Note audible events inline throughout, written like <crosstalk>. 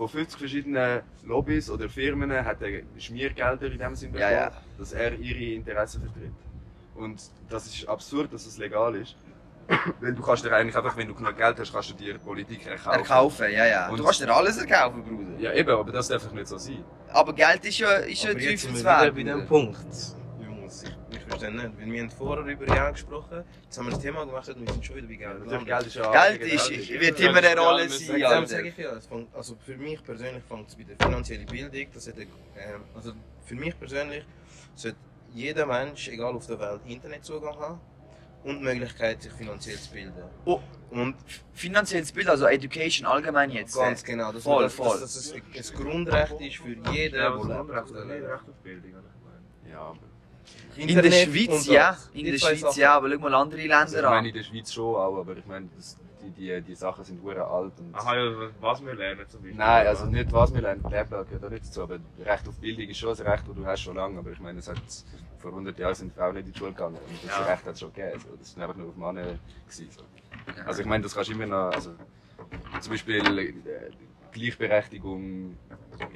von 50 verschiedenen Lobbys oder Firmen hat er Schmiergelder in dem Sinne Ja, bekommen, ja. dass er ihre Interessen vertritt. Und das ist absurd, dass es legal ist. Weil du kannst dir eigentlich einfach, wenn du genug Geld hast, kannst du dir Politik erkaufen. Erkaufen, ja, ja. Und- du kannst dir alles erkaufen, Bruder. Ja, eben, aber das darf doch nicht so sein. Aber Geld ist ja, ist ja Aber jetzt sind wir Teufelswerk. wieder bei dem Punkt. Verstehe nicht. Weil wir haben vorher über Jahre gesprochen, jetzt haben wir das Thema gemacht und wir sind schon wieder bei Geld. Geld ist ja... Geld ist, wird immer eine Rolle Geld ist sein, sage ich ja, also für mich persönlich fängt es bei der finanziellen Bildung, das hat, ähm, also für mich persönlich sollte jeder Mensch, egal auf der Welt, Internetzugang haben und die Möglichkeit, sich finanziell zu bilden. Oh. Und Finanzielles Bild, also Education allgemein jetzt. ganz genau, dass, Voll, man, voll. dass, dass es ein Grundrecht ist für jeden, Ja, der lebt Recht auf Bildung. Ja, aber... In der Internet Schweiz ja, in Die der Schweiz Sachen. ja, aber schau mal andere Also Länder ich meine, an. in der Schweiz schon auch, aber ich meine, das, die, die, die Sachen sind hure alt und... Aha, ja, was wir lernen zum Beispiel. Nein, also nicht was wir lernen, Lehrplan gehört da nicht dazu, aber Recht auf Bildung ist schon ein Recht, das du hast schon lange, aber ich meine, es hat, vor 100 Jahren sind Frauen nicht in die Schule gegangen und das Ja. Recht hat es schon gegeben, so. das war einfach nur auf Männer. Gewesen, so. Also ich meine, das kannst du immer noch, also zum Beispiel äh, Gleichberechtigung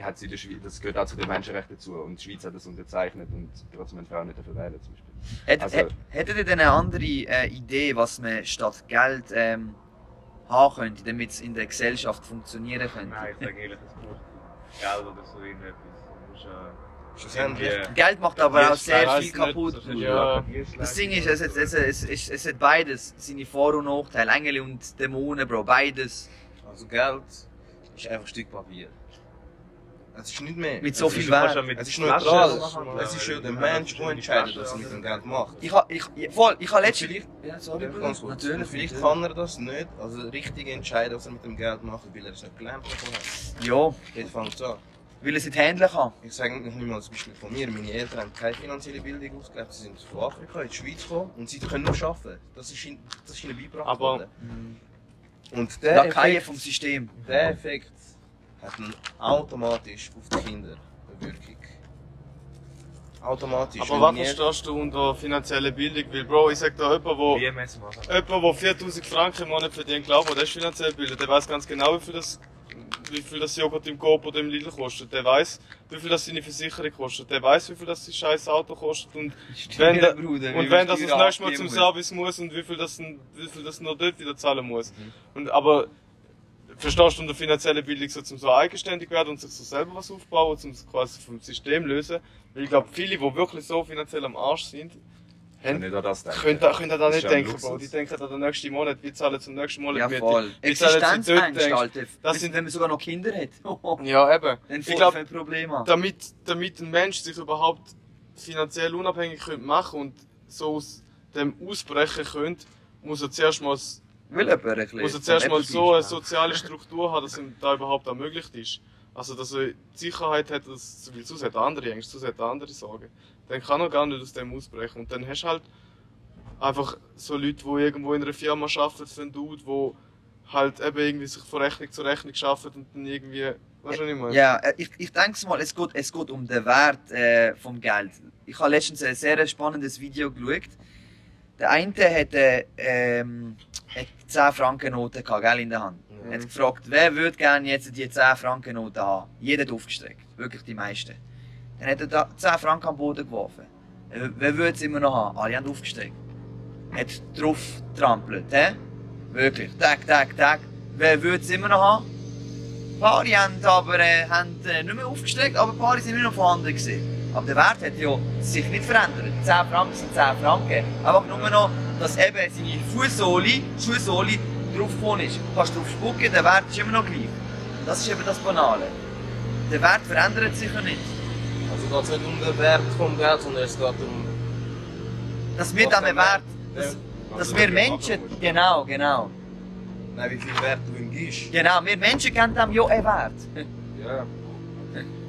hat sie in der Schweiz, das gehört auch zu den Menschenrechten dazu und die Schweiz hat das unterzeichnet und trotzdem haben Frauen nicht dafür wählen zum Beispiel. Hätt- also- hä- Hättet ihr denn eine andere äh, Idee, was man statt Geld ähm, haben könnte, damit es in der Gesellschaft funktionieren könnte? Nein, ich sage ehrlich, es braucht Geld oder so irgendetwas. Äh, irgendwie- Geld macht aber auch sehr viel kaputt. das ja- Das Ding ist, es, hat- es, es, es, es hat beides seine Vor- und Nachteile. Engel und Dämonen, Bro, beides. Also Geld ist einfach ein Stück Papier. Es ist nicht mehr. Mit so es viel Wert. Es ist neutral. Es ist ja der Mensch, der entscheidet, was er mit dem Geld macht. Ich ha, ich, ich, voll, ich ha letztens... Vielleicht, Ja, sorry, ganz kurz. Natürlich. Vielleicht kann er das nicht, also richtig entscheiden, was er mit dem Geld macht, weil er es nicht gelernt hat. Ja, Jetzt fängt es an. weil er es nicht handeln kann. Ich sage nicht mal das Beispiel von mir. Meine Eltern haben keine finanzielle Bildung ausgelebt. Sie sind von Afrika in die Schweiz gekommen und sie können nur arbeiten. Das ist ihnen, das ist ihnen beigebracht Aber- worden. Und der Lakaien Effekt, vom System. der Effekt hat dann automatisch auf die Kinder eine Wirkung. Automatisch. Aber was verstehst du unter finanzielle Bildung? Weil, Bro, ich sag da jemand, wo, BMS machen. jemand, wo 4000 Franken im Monat verdient, glaubt, der ist finanziell gebildet. Der weiß ganz genau, wie viel das, wie viel das Joghurt im Coop oder im Lidl kostet. Der weiß, wie viel das seine Versicherung kostet. Der weiß, wie viel das sein scheiß Auto kostet. Und wenn, der, Bruder, und wenn das das nächste Mal zum Service muss und wie viel das, wie viel das noch dort wieder zahlen muss. Und, aber, verstehst du unter finanzielle Bildung so zum so eigenständig werden und sich so selber was aufbauen, so quasi vom System lösen? Weil ich glaube, viele, die wirklich so finanziell am Arsch sind, Kann nicht an das denken. können, da- können da nicht denken. Bro. Die denken an den nächsten Monat, wir zahlen zum nächsten Monat Ja, Miete. voll. Wir zahlen dort, denkst- Alter. das Wenn- sind- wenn man sogar noch Kinder hat. <laughs> Ja, eben. Dann Ich glaube, ein Problem an. damit, damit ein Mensch sich überhaupt finanziell unabhängig könnte machen und so aus dem ausbrechen könnte, muss er zuerst mal, Will ein bisschen muss er zuerst mal so eine soziale Struktur haben, dass ihm da überhaupt ermöglicht ist. Also, dass er die Sicherheit hat, dass, weil sonst hat er andere Ängste, sonst hat er andere Sorgen. Dann kann er gar nicht aus dem ausbrechen. Und dann hast du halt einfach so Leute, die irgendwo in einer Firma arbeiten für einen Dude, wo halt eben irgendwie sich von Rechnung zu Rechnung arbeiten und dann irgendwie, weißt du, was ich meine? Ja, äh, ich, ich denke mal, es geht, es geht um den Wert äh, vom Geld. Ich habe letztens ein sehr spannendes Video geschaut. Der eine hat, äh, ähm, hat 10 Franken gehabt, gell, in der Hand. Mhm. Er hat gefragt, wer würde gerne jetzt die 10 Franken Noten haben? Jeder hat aufgestreckt. Wirklich die meisten. Dann hat er da 10 Franken am Boden geworfen. Äh, Wer würde es immer noch haben? Alle haben aufgestreckt. Hat drauf getrampelt, hä? Wirklich. Tag, tag, tag. Wer würde es immer noch haben? Ein paar haben aber äh, haben, äh, nicht mehr aufgestreckt, aber ein paar sind immer noch vorhanden gewesen. Aber der Wert hat ja sich nicht verändert. 10 Franken sind 10 Franken. Einfach nur noch, dass eben seine Fußsohle, Schuhsohle draufgekommen ist. Du kannst drauf spucken, der Wert ist immer noch gleich. Das ist eben das Banale. Der Wert verändert sich ja nicht. Geht es nicht um den Wert vom Geld, sondern es geht um. Dass wir Was dann der Wert, dass, Also, dass wir Menschen, genau, genau. Nein, wie viel Wert du ihm gibst. Genau, wir Menschen geben dem ja einen Wert. Ja.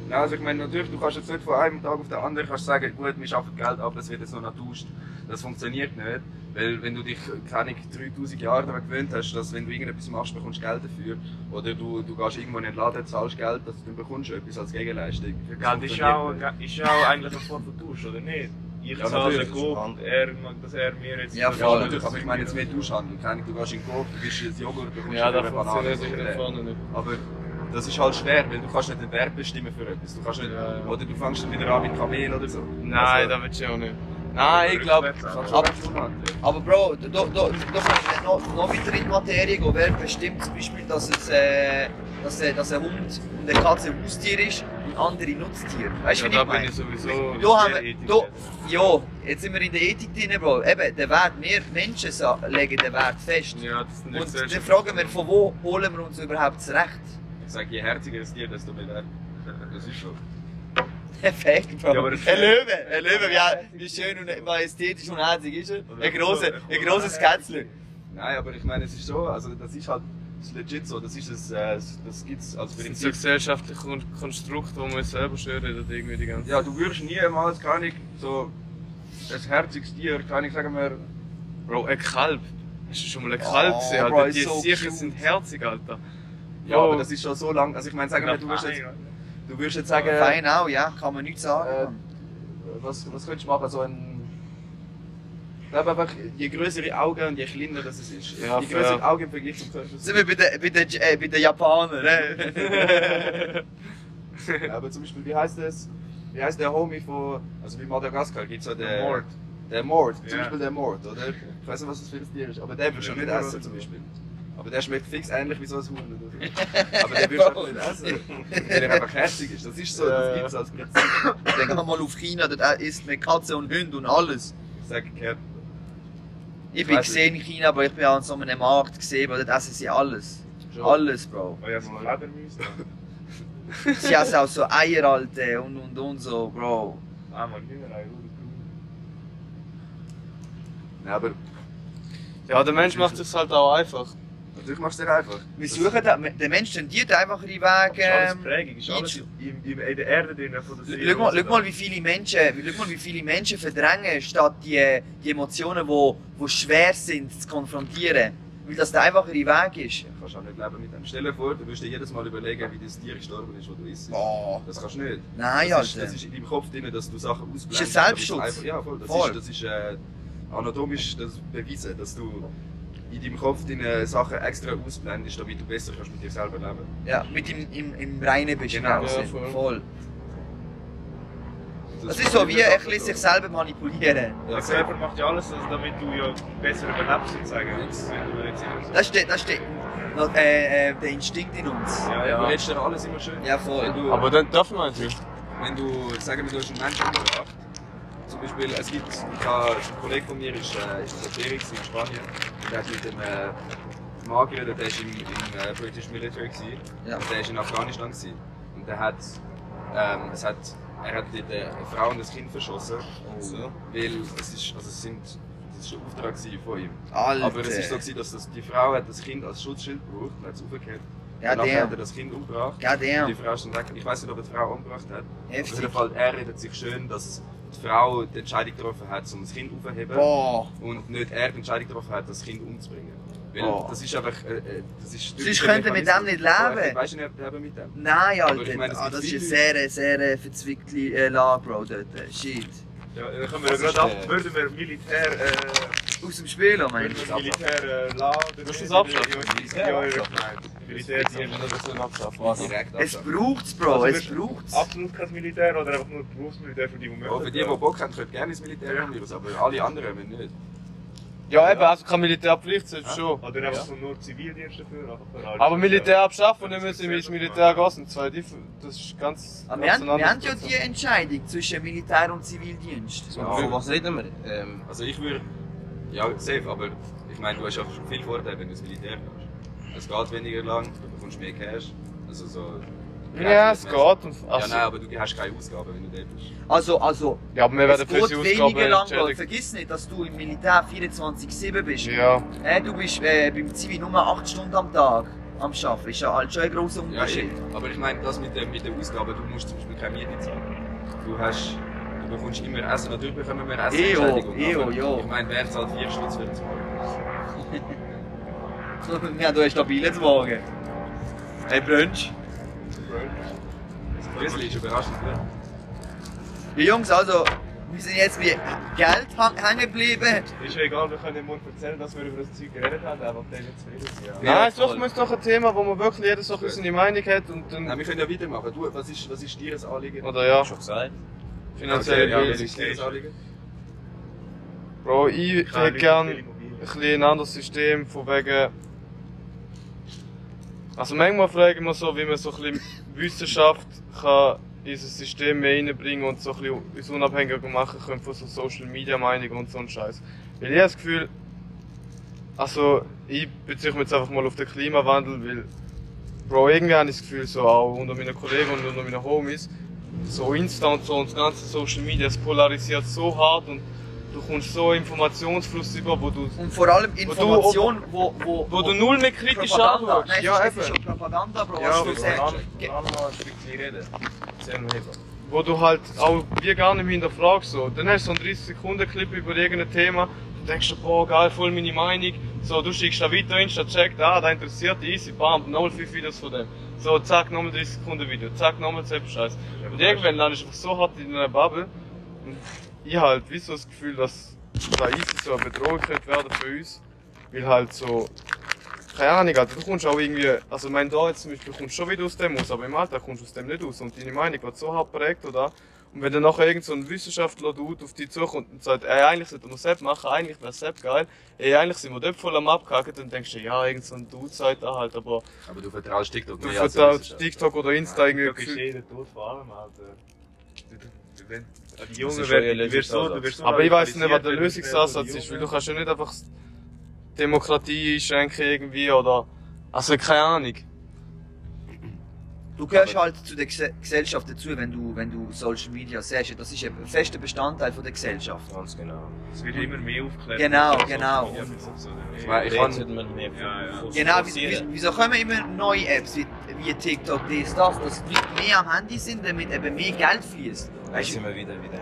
Nein, also ich meine, natürlich, du kannst jetzt nicht von einem Tag auf den anderen kannst sagen, gut, wir schaffen Geld ab, es wird jetzt noch tauscht. Das funktioniert nicht. Weil wenn du dich, keine Ahnung, 3000 Jahre daran gewöhnt hast, dass wenn du irgendetwas machst, bekommst du Geld dafür. Oder du, du gehst irgendwo in den Laden, zahlst Geld, dass du dann bekommst du etwas als Gegenleistung. Das Geld ist auch, ist auch eigentlich eine Form von Tausch, oder nicht? Ich Ja, zahle den das Coop, er, mag- dass er mir jetzt... Ja, Ja, voll. natürlich, aber ich meine jetzt mehr Tauschhandel. Keine Du gehst in den Coop, du bist ein Joghurt, bekommst Ja, eine das Banane. vorne nicht. Aber das ist halt schwer, weil du kannst nicht den Wert bestimmen für etwas. Du kannst nicht, Ja, ja. oder du fängst dann wieder an mit Kamel oder so. Nein, Also, das willst du auch nicht. Nein, ich glaube. schon Aber-. Aber Bro, da, da, da, noch, noch weiter in die Materie gehen. Wer bestimmt zum Beispiel, dass, es, äh, dass, äh, dass ein Hund und eine Katze ein Haustier ist und andere Nutztiere? Weißt du, Ja, wie da ich bin meine? ich sowieso. Da haben sehr wir, ethisch da, ja, jetzt sind wir in der Ethik drin, Bro. Eben, der Wert, wir Menschen legen den Wert fest. Ja, das sind Und dann fragen wir, von wo holen wir uns überhaupt das Recht? Ich sage, je herziger es dir, desto mehr Wert. Das ist so. Perfekt, Bro. Ja, aber das- ein Löwe, ein Löwe, wie, wie schön und majestätisch und herzig ist er. Ein, ein grosses Kätzchen. Nein, aber ich meine, es ist so, also das ist halt das ist legit so, das ist es, äh, das das gibt's als Das sind so Prinzip. gesellschaftliche Kon- Konstrukte, die man selber schön redet, irgendwie die ganze Ja, du würdest niemals, kann ich, so ein herziges Tier, kann ich sagen wir, Bro, ein Kalb. Hast du schon mal ein Oh, Kalb gesehen, Bro, Alter? ist Die so Sicher sind herzig, Alter. ja, Bro, aber das ist schon so lang, also ich meine, sagen wir, du würdest jetzt, du würdest jetzt sagen, Fein auch, ja, kann man nichts sagen. Äh, was, was könntest du machen, so ein, ich glaube einfach, je größere Augen und je kleiner das es ist, Ja, je größere Augen im Vergleich zum Körper. Sind wir bei den, bei den, äh, bei den Japanern, ne? <laughs> Aber zum Beispiel, wie heißt das? Wie heißt der Homie von, also wie Madagaskar gibt es ja den Mord. Der Mord, zum Ja. Beispiel der Mord, oder? Ich weiß nicht, was das für ein Tier ist, aber der würdest du nicht essen zum Beispiel. Aber der schmeckt fix ähnlich wie so ein Huhn oder. <laughs> Aber der würdest du einfach nicht essen, weil er einfach herzig ist. Das ist so, Ja, das ja. gibt es als Prinzip. Gehen wir mal auf China, dort isst man Katze und Hunde und alles. Ich sage, Cap, Ich bin gesehen in China, aber ich bin an so einem Markt gesehen, weil dort essen sie alles. Schon. Alles, Bro. Oh ja, so Fledermäuse. <laughs> Sie essen auch so Eier, Alte, und und und so, Bro. Ah, man, Hühnerei? Nein, aber ja, der Mensch macht es halt auch einfach. Natürlich machst du es einfach. Wir suchen da, der Mensch tendiert einfach ihre Wege. Ist alles Prägung, ist alles in, in, in der Erde drin von der Seele. Schau mal, schau mal, wie viele Menschen, schau mal, wie viele Menschen verdrängen, statt die, die Emotionen, die, die schwer sind, zu konfrontieren. Weil das der einfachere Weg ist. Du kannst auch nicht leben mit dem. Stell dir vor, du wirst dir jedes Mal überlegen, wie das Tier gestorben ist, das du isst. Boah. Das kannst du nicht. Nein, das, ist, Alter. das ist in deinem Kopf drin, dass du Sachen ausblendest. Ist ein Selbstschutz. Einfach, ja, voll. Das Voll. ist, das ist äh, anatomisch das bewiesen, dass du in deinem Kopf deine Sachen extra ausblendest, damit du besser kannst mit dir selber leben Ja, mit im, im, im Reinen bist. Genau, genau, ja, voll. voll. Das ist so wie ein bisschen sich selber manipulieren. Ja, Der selber. Körper macht ja alles, also damit du ja besser überlebst, sozusagen. Du Das steht, das steht noch, äh, äh, der Instinkt in uns. Ja, Du ja. redest dir alles immer schön. Ja, voll. du, Aber dann darf man natürlich. wenn du, sagen wir, du hast einen Menschen umgebracht, zum Beispiel, es gibt, ich habe, ein Kollege von mir ist, äh, ist der gewesen in Spanien und der hat mit dem äh, Mann geredet, der ist im, im äh, British Military gewesen, Ja. und der ist in Afghanistan gewesen. und der hat, ähm, es hat, er hat dort eine Frau und ein Kind verschossen, So. weil es ist, also es sind, das ist ein Auftrag von ihm. Alter. Aber es ist so dass das, die Frau hat das Kind als Schutzschild gebraucht und hat es aufgehört. Ja, und nachher hat er der. das Kind umgebracht. Ja, Und Die der. Frau ist dann weg. Ich weiß nicht, ob er die Frau umgebracht hat. Auf jeden Fall, er redet sich schön, dass die Frau die Entscheidung getroffen hat, um das Kind aufzuheben. Boah. Und nicht er die Entscheidung getroffen hat, das Kind umzubringen. Weil Boah. das ist einfach. Äh, äh, das ist Sonst könnte man mit dem nicht leben. Weißt du nicht, leben mit dem? Nein, Aber Alter. ich meine, es ah, das ist eine sehr, sehr verzwickte äh, Lage, Bro, dort. Shit. Ja, dann können wir gerade ist ab, würden wir Militär, äh, Aus dem Spiel, oh mein würden wir Militär laden. Du es abschaffen? Ja, ja, ja. Militärdienst. Direkt Es abschaffen. braucht's, Bro, Also es wir- braucht's. Absolut kein Militär oder einfach nur Berufsmilitär für die, die Ja, für die, die Bock haben, können gerne ins Militär aus, aber alle anderen wenn nicht. Ja, eben, also kein Militärpflicht, ist schon. Oder einfach so nur Zivildienst dafür. Aber Militär abschaffen und dann müssen wir ins Militär gehen, zwei das ist ganz. Aber wir ganz haben, wir haben ja die Entscheidung zwischen Militär und Zivildienst. Ja. Von was reden wir? Ähm, Also ich würde. Ja, safe, aber ich meine, du hast auch schon viel Vorteile, wenn du ins Militär gehst. Es geht weniger lang, du bekommst mehr Cash. Also so. Ja, es geht. Und, Ja, also, nein, aber du hast keine Ausgaben, wenn du dort bist. Also, also, ja, aber wir es werden für geht die weniger Ausgaben lang, entschädigt. Vergiss nicht, dass du im Militär 24-7 bist. Ja, Äh, du bist äh, beim Zivil nur 8 Stunden am Tag am Arbeiten. Ist ja halt schon ein grosser Ja, Unterschied. eben. Aber ich meine, das mit der, mit der Ausgabe, du musst zum Beispiel keine Miete zahlen. Du hast. Du bekommst immer Essen, natürlich bekommen wir Essen. Eo, aber jo. Ich meine, wer zahlt 4 Stutz für das Mal? <laughs> Wir haben hier einen stabilen Wagen. Hey, Brunch. Das Grizzly ist überraschend gut. Ja, Jungs, also, wir sind jetzt wie Geld hängen geblieben. Ist ja egal, wir können im Mund erzählen, dass wir über das Zeug geredet haben, einfach dann zufrieden sind. Ja. Nein, suchen wir uns doch ein Thema, wo man wirklich jeder so ein bisschen seine Meinung hat und Nein, dann. wir können ja weitermachen. Du, was ist, was ist dir ein Anliegen? Oder ja, Schon gesagt. Ja, Bildung. ist dir ein Anliegen? Bro, ich Keine hätte gern ein bisschen ein anderes System von wegen. Also manchmal frage ich mich so, wie man so ein bisschen Wissenschaft kann in das System mehr reinbringen und so ein bisschen uns unabhängiger machen können von so Social Media Meinungen und so ein Scheiß. Weil ich habe das Gefühl, also ich beziehe mich jetzt einfach mal auf den Klimawandel, weil Bro, irgendwie habe ich das Gefühl, so auch unter meinen Kollegen und unter meinen Homies, so Insta und so und das ganze Social Media, es polarisiert so hart und du kommst so Informationsfluss über, wo du, Und vor allem du- Information, wo, wo, wo du null mehr kritisch anschaust. Nein, Ja, es ist schon Propaganda, Bro. Ja, du sagst. Wo du halt auch wie gar nicht mehr hinterfragst. So. Dann hast du so einen 30-Sekunden-Clip über irgendein Thema und denkst dir, boah, geil, voll meine Meinung. So, du schickst da weiter, Insta checkt, ah, da interessiert dich, easy, bam, nochmal 5 Videos von dem. So, zack, nochmal 30 Sekunden Video, zack, nochmal selber Scheiß. Und irgendwann landest du einfach so hart in einer Bubble. Und ich halt, wie so das Gefühl, dass da easy so eine Bedrohung könnte werden für uns. Weil halt so, keine Ahnung, Alter, du kommst auch irgendwie, also ich meine, da jetzt zum Beispiel, kommst schon wieder aus dem raus, aber im Alltag kommst du aus dem nicht raus und deine Meinung wird so hart prägt, oder? Und wenn dann nachher irgend so ein Wissenschaftler Dude auf dich zukommt und sagt, ey, eigentlich sollte man Sepp machen, eigentlich wäre Sepp geil, ey, eigentlich sind wir dort voll am Abkacken, dann denkst du, ja, irgend so ein Dude sagt da halt, aber Aber du vertraust TikTok du vertraust. TikTok oder Insta irgendwie TikTok ist jeder tot vor allem, Alter. Wenn- Die Das Jungen ist schon werden, du wirst so, du Lösungsansatz. wirst so Aber ich weiß nicht, was der Lösungsansatz wenn ist, du weil du kannst ja nicht einfach Demokratie einschränken irgendwie oder, also keine Ahnung. Du gehörst halt zu der Gese- Gesellschaft dazu, wenn du, wenn du Social Media siehst. Das ist ein fester Bestandteil von der Gesellschaft. Ganz genau. Es wird immer mehr aufgeklärt. Genau, Social genau. Media mit so- Ich meine, ich kann, mehr Ja, ja. Genau, wieso, wieso- kommen immer neue Apps wie, wie TikTok, das, das, dass die Leute mehr am Handy sind, damit eben mehr Geld fließt. Weißt sind wir wieder wieder.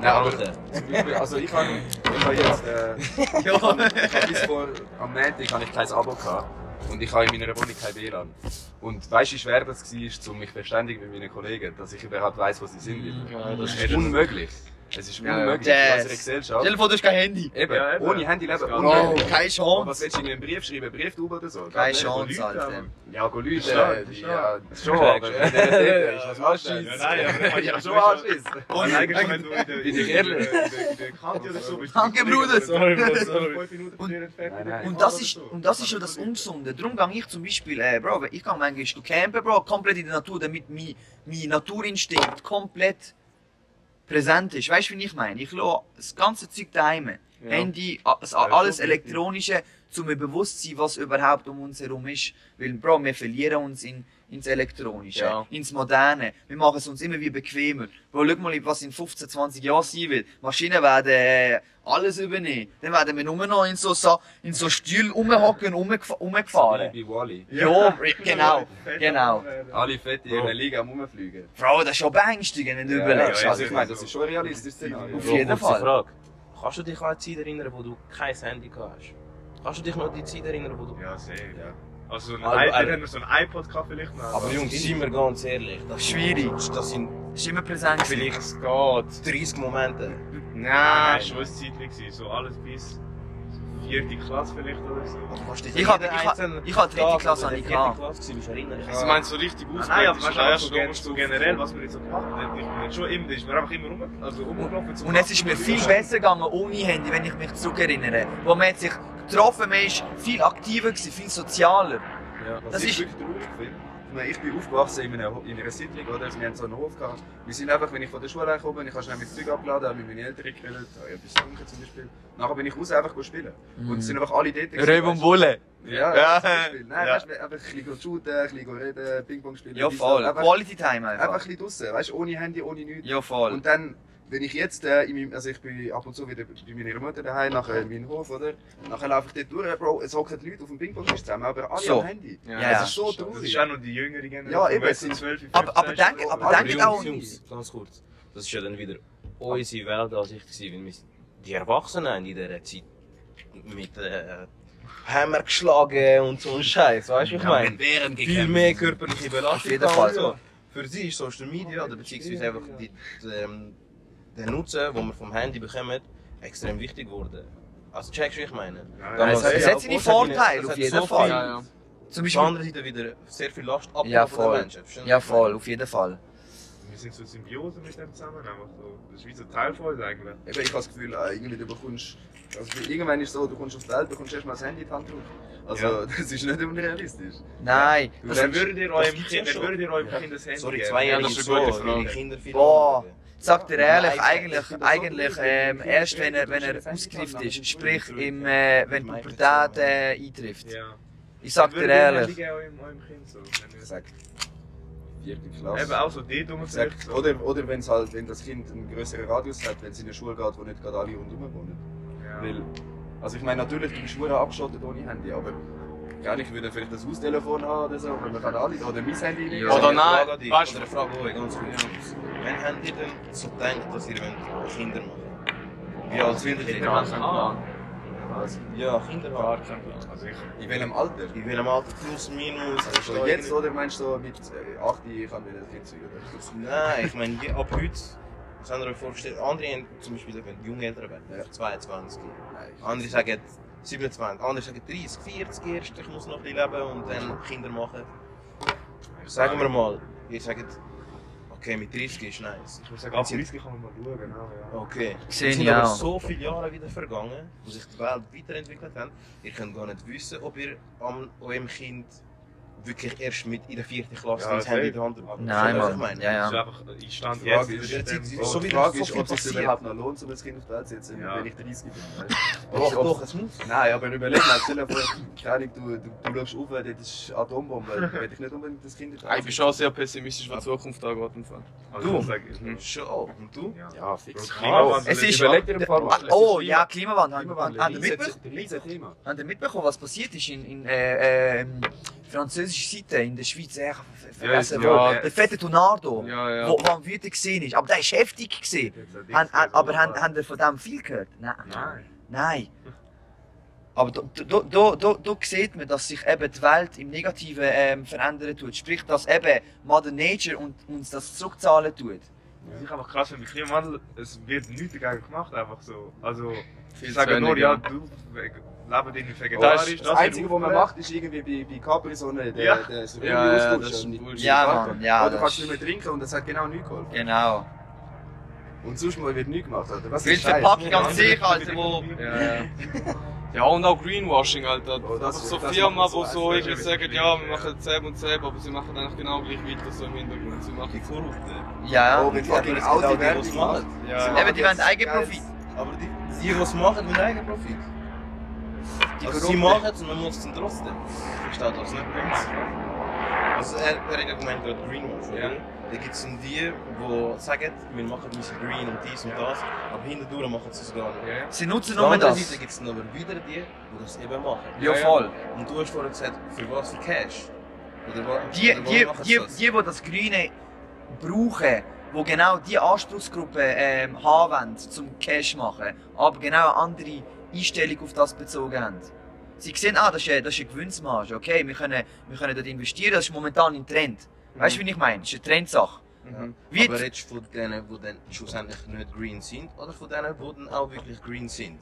Nein, aber- zum Beispiel, also ich habe <laughs> ich habe jetzt, äh, ich <laughs> habe bis vor, am Montag habe ich kein Abo gehabt. Und ich habe in meiner Wohnung kein WLAN. Und weißt du, wie schwer das war, um mich verständigen mit meinen Kollegen, dass ich überhaupt weiss, wo sie sind. Ja, Das ist unmöglich. Es ist Ja, unmöglich ja. in unserer Stell Gesellschaft. dir vor, du hast kein Handy. Eben, Ja, eben. ohne Handy leben, unmöglich. Bro, keine Was Chance. willst du irgendwie einen Brief schreiben, Brieftube oder so? Keine. Chance, Leute, Alter. Ja, go Leute, stark. ja, schon, aber wenn der dort ist, was machst du? Ja, nein, aber- Ja, schon anschließen. Und eigentlich, wenn du in der, Bin ich in der, ehrlich? in der, in der Kante oder so bist. Danke, Bruder. Sorry, sorry. Und-. Und das ist, und das ist schon das Ungesunde. Darum gehe ich zum Beispiel, äh, Bro, ich gehe manchmal campen, Bro, komplett in der Natur, damit mein, mein Naturinstinkt komplett präsent ist. Weißt du, wie ich meine? Ich lasse das ganze Zeug daheim. Ja. Handy, alles. Elektronische, zu mir bewusst sein, was überhaupt um uns herum ist. Weil, Bro, wir verlieren uns in, ins Elektronische, Ja. ins Moderne. Wir machen es uns immer wie bequemer. Bro, schau mal, was in 15, 20 Jahren sein wird. Maschinen werden äh, alles übernehmen. Dann werden wir nur noch in so, Sa- in so Stühlen rumhocken und rumgef- rumgefahren. Wie Wally. Ja, genau, genau. Alle fett in ihrer Liga am Rumfliegen. Bro, das ist schon beängstigend, wenn du Ja, überlegst. ja, also ich meine, das ist schon ein realistisches Szenario. Auf jeden Fall. Frage. Kannst du dich an eine Zeit erinnern, wo du kein Handy gehabt hast? Kannst du dich noch an die Zeit erinnern, wo du... Ja, sehr. Ja. Also, ein Aber- iPad, haben wir so ein iPod gehabt vielleicht noch. Aber Jungs, sind wir ganz ehrlich. Das Schwierig. Das sind Das ist immer präsent. vielleicht Es geht. 30 Momente. Nein, Nein. schon ein Zeitchen gewesen. So alles bis vierte Klasse vielleicht oder so. Ich hab- jeden ich hab- einzelnen ich hab dritte Klasse an vierten gehabt. Erinnern. Also ich meine, so richtig Ah, ausgeprägt nein, aber ist weißt du, so, generell, was wir jetzt so gemacht haben, ich bin schon immer, ist mir einfach immer rum, also rumgelaufen. Und es ist mir viel besser gegangen ohne Handy, wenn ich mich zurückerinnere. Wo man hat sich getroffen, man ist viel aktiver gewesen, viel sozialer. Was Das ich ist- wirklich traurig finde. Ich meine, Ich bin aufgewachsen in einer, in einer Siedlung, oder? Also wir haben so einen Hof gehabt. Wir sind einfach, wenn ich von der Schule bin, ich habe schnell mein Zeug abgeladen, habe mit meinen Eltern geredet, habe etwas getrunken zum Beispiel. Nachher bin ich raus einfach spielen. Und es sind einfach alle dort. Röb und Bulle. Ja, Ja. Nein, Ja. weißt du, einfach ein bisschen shooten, ein bisschen reden, Ping-Pong spielen. Ja, voll. Einfach, Quality Time einfach ein einfach. bisschen draussen, weißt du, ohne Handy, ohne nichts. Ja, voll. Und dann, wenn ich jetzt, äh, in meinem, also ich bin ab und zu wieder bei meiner Mutter daheim, nachher in meinem Hof, oder? Nachher laufe ich dort durch, Bro, es hocken Leute auf dem Pingpongtisch zusammen, aber alle So. am Handy. Ja, Ja, das ist so Das traurig. ist auch noch die jüngere Generation. Ja, eben, es sind- 12, 15, Aber- aber denk- ist aber schon- denk- auch- Jungs, ganz kurz. Das ist ja dann wieder unsere Weltansicht gewesen, weil wir sind- die Erwachsenen in dieser Zeit mit äh, Hammer geschlagen und so ein Scheiß, weißt du, ich meine? Bären Viel mehr körperliche Belastung. Auf jeden Fall. und So. Für sie ist Social Media, oder beziehungsweise einfach die, die, ähm, der Nutzen, den wir vom Handy bekommen, extrem wichtig geworden. Also checkst du, wie ich meine? Ja, Damals- es hat- hat seine ja, Vorteile, auf jeden so Fall. Ja, ja. Zum Auf Beispiel. der anderen Seite wieder sehr viel Last ab Ja, von den. Menschen. Ja, voll, auf jeden Fall. Wir sind so in Symbiose mit dem zusammen. Einfach so. Das ist wie so Teil von uns eigentlich. Ich habe das Gefühl, äh, irgendwie du bekommst. Also irgendwann ist es so, du kommst auf die Welt, bekommst erstmal das Handy in die Hand drücken. Also, Ja. das ist nicht unrealistisch. Nein. Wer lernst- würdet ihr das eurem Kind, ja wer schon. würdet ihr eurem Ja. Kind das Handy Sorry, geben? Zweijährige Ja, das ist eine gute so, Frage. Kinder viel Boah. Sagt dir ehrlich, eigentlich, eigentlich, ähm, erst wenn er, wenn er ausgereift ist, sprich, im, äh, wenn Pubertät äh, eintrifft. Ja. Ich sag dir ehrlich, sag, vierte Klasse. Eben auch so die dummen Ich sag, oder oder wenn halt, wenn das Kind einen größeren Radius hat, wenn es in eine Schule geht, wo nicht gerade alle rundherum wohnen. Ja. Weil, also ich meine, natürlich, du bist Schule abgeschottet ohne Handy, aber ja, ich würde vielleicht das Haustelefon haben oder so, aber man kann alle, oder mein Handy nicht. Ja. Oder nein, Frage weißt du- oder eine Frage, die ich ganz kurz. Wenn habt ihr denn so gedacht, dass ihr Kinder machen Wie alt sind ihr denn? Also, Ja, Kinder haben. Also ich, in welchem Alter? In welchem Alter? Plus, minus? Also schon jetzt oder meinst du mit äh, 8 ich kann mir ein Kind zeugen? oder? Nein, ich <laughs> meine, ab heute, was habt ihr euch vorgestellt? Andere haben zum Beispiel junge Eltern werden, Ja. 22. Nein. Andere sagen 27, andere sagen 30, 40 erst, ich muss noch ein bisschen leben und dann Kinder machen. Sagen wir mal, ihr sagt, okay, mit 30 ist nice. Ich muss sagen, ab 30 kann man mal schauen, genau, ja. Okay. Es sind aber so viele Jahre wieder vergangen, wo sich die Welt weiterentwickelt hat. Ihr könnt gar nicht wissen, ob ihr an eurem Kind wirklich erst mit in der vierten Klasse Ja, das Handy in der. Hand Aber Nein, was ich Mann. meine? Ja, Das ist ja. einfach, ich stand Die Frage jetzt ist, jetzt So, die Frage so ist, viel ob es sich passiert. überhaupt noch lohnt, um ein Kind auf die Welt zu setzen, Ja. wenn ich 30 bin. Doch, doch, es muss. Nein, aber überleg mal, stell dir vor, keine Ahnung, du, du, du schaust auf, dort ist Atombombe, will ich nicht unbedingt das Kind in die Ich bin schon sehr pessimistisch, was die Zukunft angeht. Also Du? ich- Schon. Und du? Ja. Ja, fix. Es ist. Überleg dir im Fall mal. Oh, ja, Klimawandel. Klimawandel, ihr riesen- mitbekommen? riesen Thema. Habt ihr mitbekommen, was passiert ist in, in äh, französischer Seite in der Schweiz? Ich ver- vergessen, Ja, wo. ja. Der fette Tornado, Ja, ja. wo, am wütend gesehen ist. Aber der ist heftig gesehen. Han, han, aber haben han ihr von dem viel gehört? Nein. Nein. Nein. Aber da, da, da, da, da sieht man, dass sich eben die Welt im Negativen ähm, verändern tut. Sprich, dass eben Mother Nature und, uns das zurückzahlen tut. Was ich einfach krass finde, Klimawandel, es wird nichts dagegen gemacht, einfach so. Also, ich sage nur, ja. du ve- lebe deine Das, vegetarisch, das Einzige, was man macht, ist irgendwie bei, bei Capri so eine, der, Ja. der, das Ja, ja, das ist. Bullshit. Ja. Mann, ja, Oh, du das kannst ist- nicht mehr trinken und das hat genau nichts geholfen. Genau. Und sonst mal wird nichts gemacht, Alter. Was ist die Verpackung an sich, Alter, wo... Ja, ja. ja, und auch Greenwashing, Alter. Oh, das- Einfach so das Firmen, macht wo so so irgendwie das sagen, ist ja, wir machen selber und selber, aber sie machen eigentlich genau gleich weiter so im Hintergrund. Sie machen Korrupte. Ja, Oh, Ja, fucking aber es Audi die, macht. machen. Ja, Eben, die wollen Eigenprofit. Aber die, die, die es machen, wollen Eigenprofit. Die Also sie machen es und man muss es trotzdem. Versteht das nicht? Also er, er hat ja gemeint, gerade Greenwash, oder? Ja. Da gibt es dann die, die sagen, wir machen müssen Green und dies und das, aber hinterdurch machen sie es gar nicht. Ja, ja. Sie nutzen Auf der nur anderen das. Seite gibt es dann aber wieder die, die das eben machen. Ja, Ja, ja. voll. Und du hast vorhin gesagt, für was? Für Cash? Oder wa- Die, oder die, die, das? die, die das Grüne brauchen, die genau diese Anspruchsgruppe ähm, haben wollen, zum Cash machen, aber genau eine andere Einstellung auf das bezogen haben. Sie sehen, ah, das ist eine, das ist eine Gewinnsmarge, okay, wir können, wir können dort investieren, das ist momentan im Trend. Weißt du, wie ich meine? Das ist eine Trendsache. Mhm. Wie Aber redest du von denen, die dann schlussendlich nicht green sind, oder von denen, die dann auch wirklich green sind?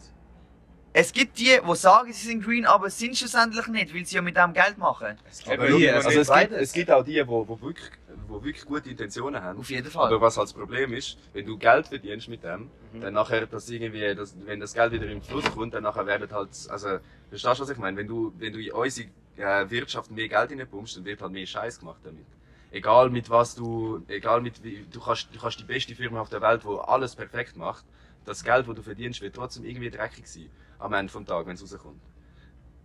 es gibt die, die sagen, sie sind green, aber es sind schlussendlich nicht, weil sie ja mit dem Geld machen. Es also gibt es, gibt, es gibt auch die, die, die, wirklich, die wirklich gute Intentionen haben. Auf jeden Fall. Aber was halt das Problem ist, wenn du Geld verdienst mit dem, Mhm. dann nachher, das irgendwie, das, wenn das Geld wieder im Fluss kommt, dann nachher werden halt, also, verstehst du, was ich meine? Wenn du, wenn du in unsere äh, Wirtschaft mehr Geld reinpumpst, dann wird halt mehr Scheiß gemacht damit. Egal mit was du, egal mit wie, du kannst, du kannst die beste Firma auf der Welt, wo alles perfekt macht, das Geld, das du verdienst, wird trotzdem irgendwie dreckig sein. Am Ende vom Tag, wenn es rauskommt.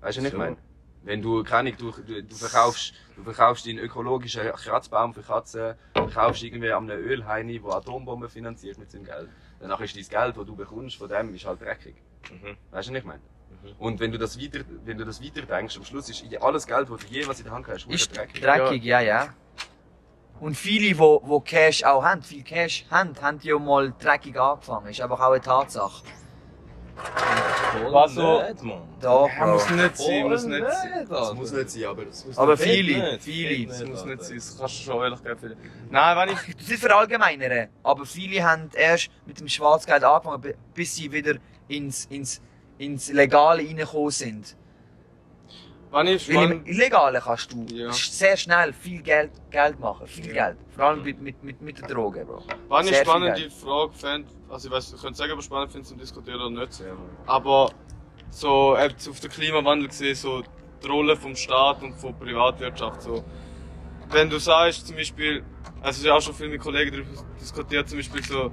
Weißt du, was ich So. meine? Wenn du, keine du, du, du verkaufst, du verkaufst deinen ökologischen Kratzbaum für Katzen, verkaufst irgendwie an einem Ölheini, der Atombomben finanziert mit seinem Geld. Danach ist dein Geld, das du bekommst, von dem, ist halt dreckig. Mhm. Weißt du, was ich meine? Mhm. Und wenn du das weiter, wenn du das weiter denkst, am Schluss ist alles Geld, das du jeweils in der Hand hast, Ist dreckig. dreckig, ja, ja. Und viele, die, die Cash auch haben, viel Cash haben, haben ja mal dreckig angefangen. Ist einfach auch eine Tatsache. Voll Was so- nicht, Mann. Doch, Ja, muss nicht sein, muss nicht sein. nicht, Das muss nicht sein, aber es Aber Fett viele, nicht, viele. Das nicht, muss nicht sein, das kannst du schon ehrlich geben. Nein, wenn ich. <laughs> Das ist verallgemeinern, aber viele haben erst mit dem Schwarzgeld angefangen, bi- bis sie wieder ins, ins, ins Legale reingekommen sind. Wenn ich Weil im. Illegalen kannst du Ja. sehr schnell viel Geld, Geld machen, viel Ja. Geld. Vor allem mit, mit, mit, mit der Droge, Bro. Wenn ich Sehr viel spannende. Frage fände, also ich weiß, ich könnte sagen, ob ich spannend finde zum Diskutieren oder nicht. Aber so eben auf den Klimawandel gesehen, so die Rolle vom Staat und von Privatwirtschaft. So. Wenn du sagst, zum Beispiel, also ist ja auch schon viel mit Kollegen darüber diskutiert, zum Beispiel so,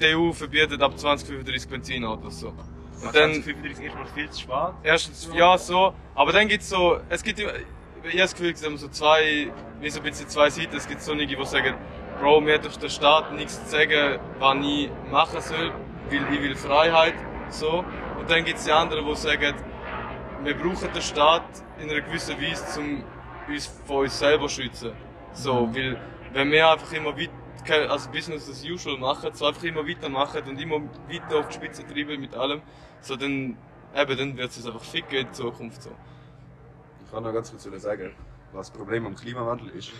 die EU verbietet ab 2035 Benzinautos. So. Und dann, 35 ist mal viel zu spät. erstens, ja, so, aber dann gibt's so, es gibt immer, ich habe das Gefühl, es haben so zwei, wie so ein bisschen zwei Seiten. Es gibt so einige, die sagen, Bro, mir hat doch der Staat nichts zu sagen, was ich machen soll, weil ich will Freiheit, so. Und dann gibt's die anderen, die sagen, wir brauchen den Staat in einer gewissen Weise, um uns von uns selber zu schützen. So, weil, wenn wir einfach immer weiter, also Business as usual machen, so einfach immer weitermachen und immer weiter auf die Spitze treiben mit allem, so dann, eben, dann wird es uns einfach ficken in Zukunft, so. Ich kann noch ganz kurz sagen, was das Problem am Klimawandel ist.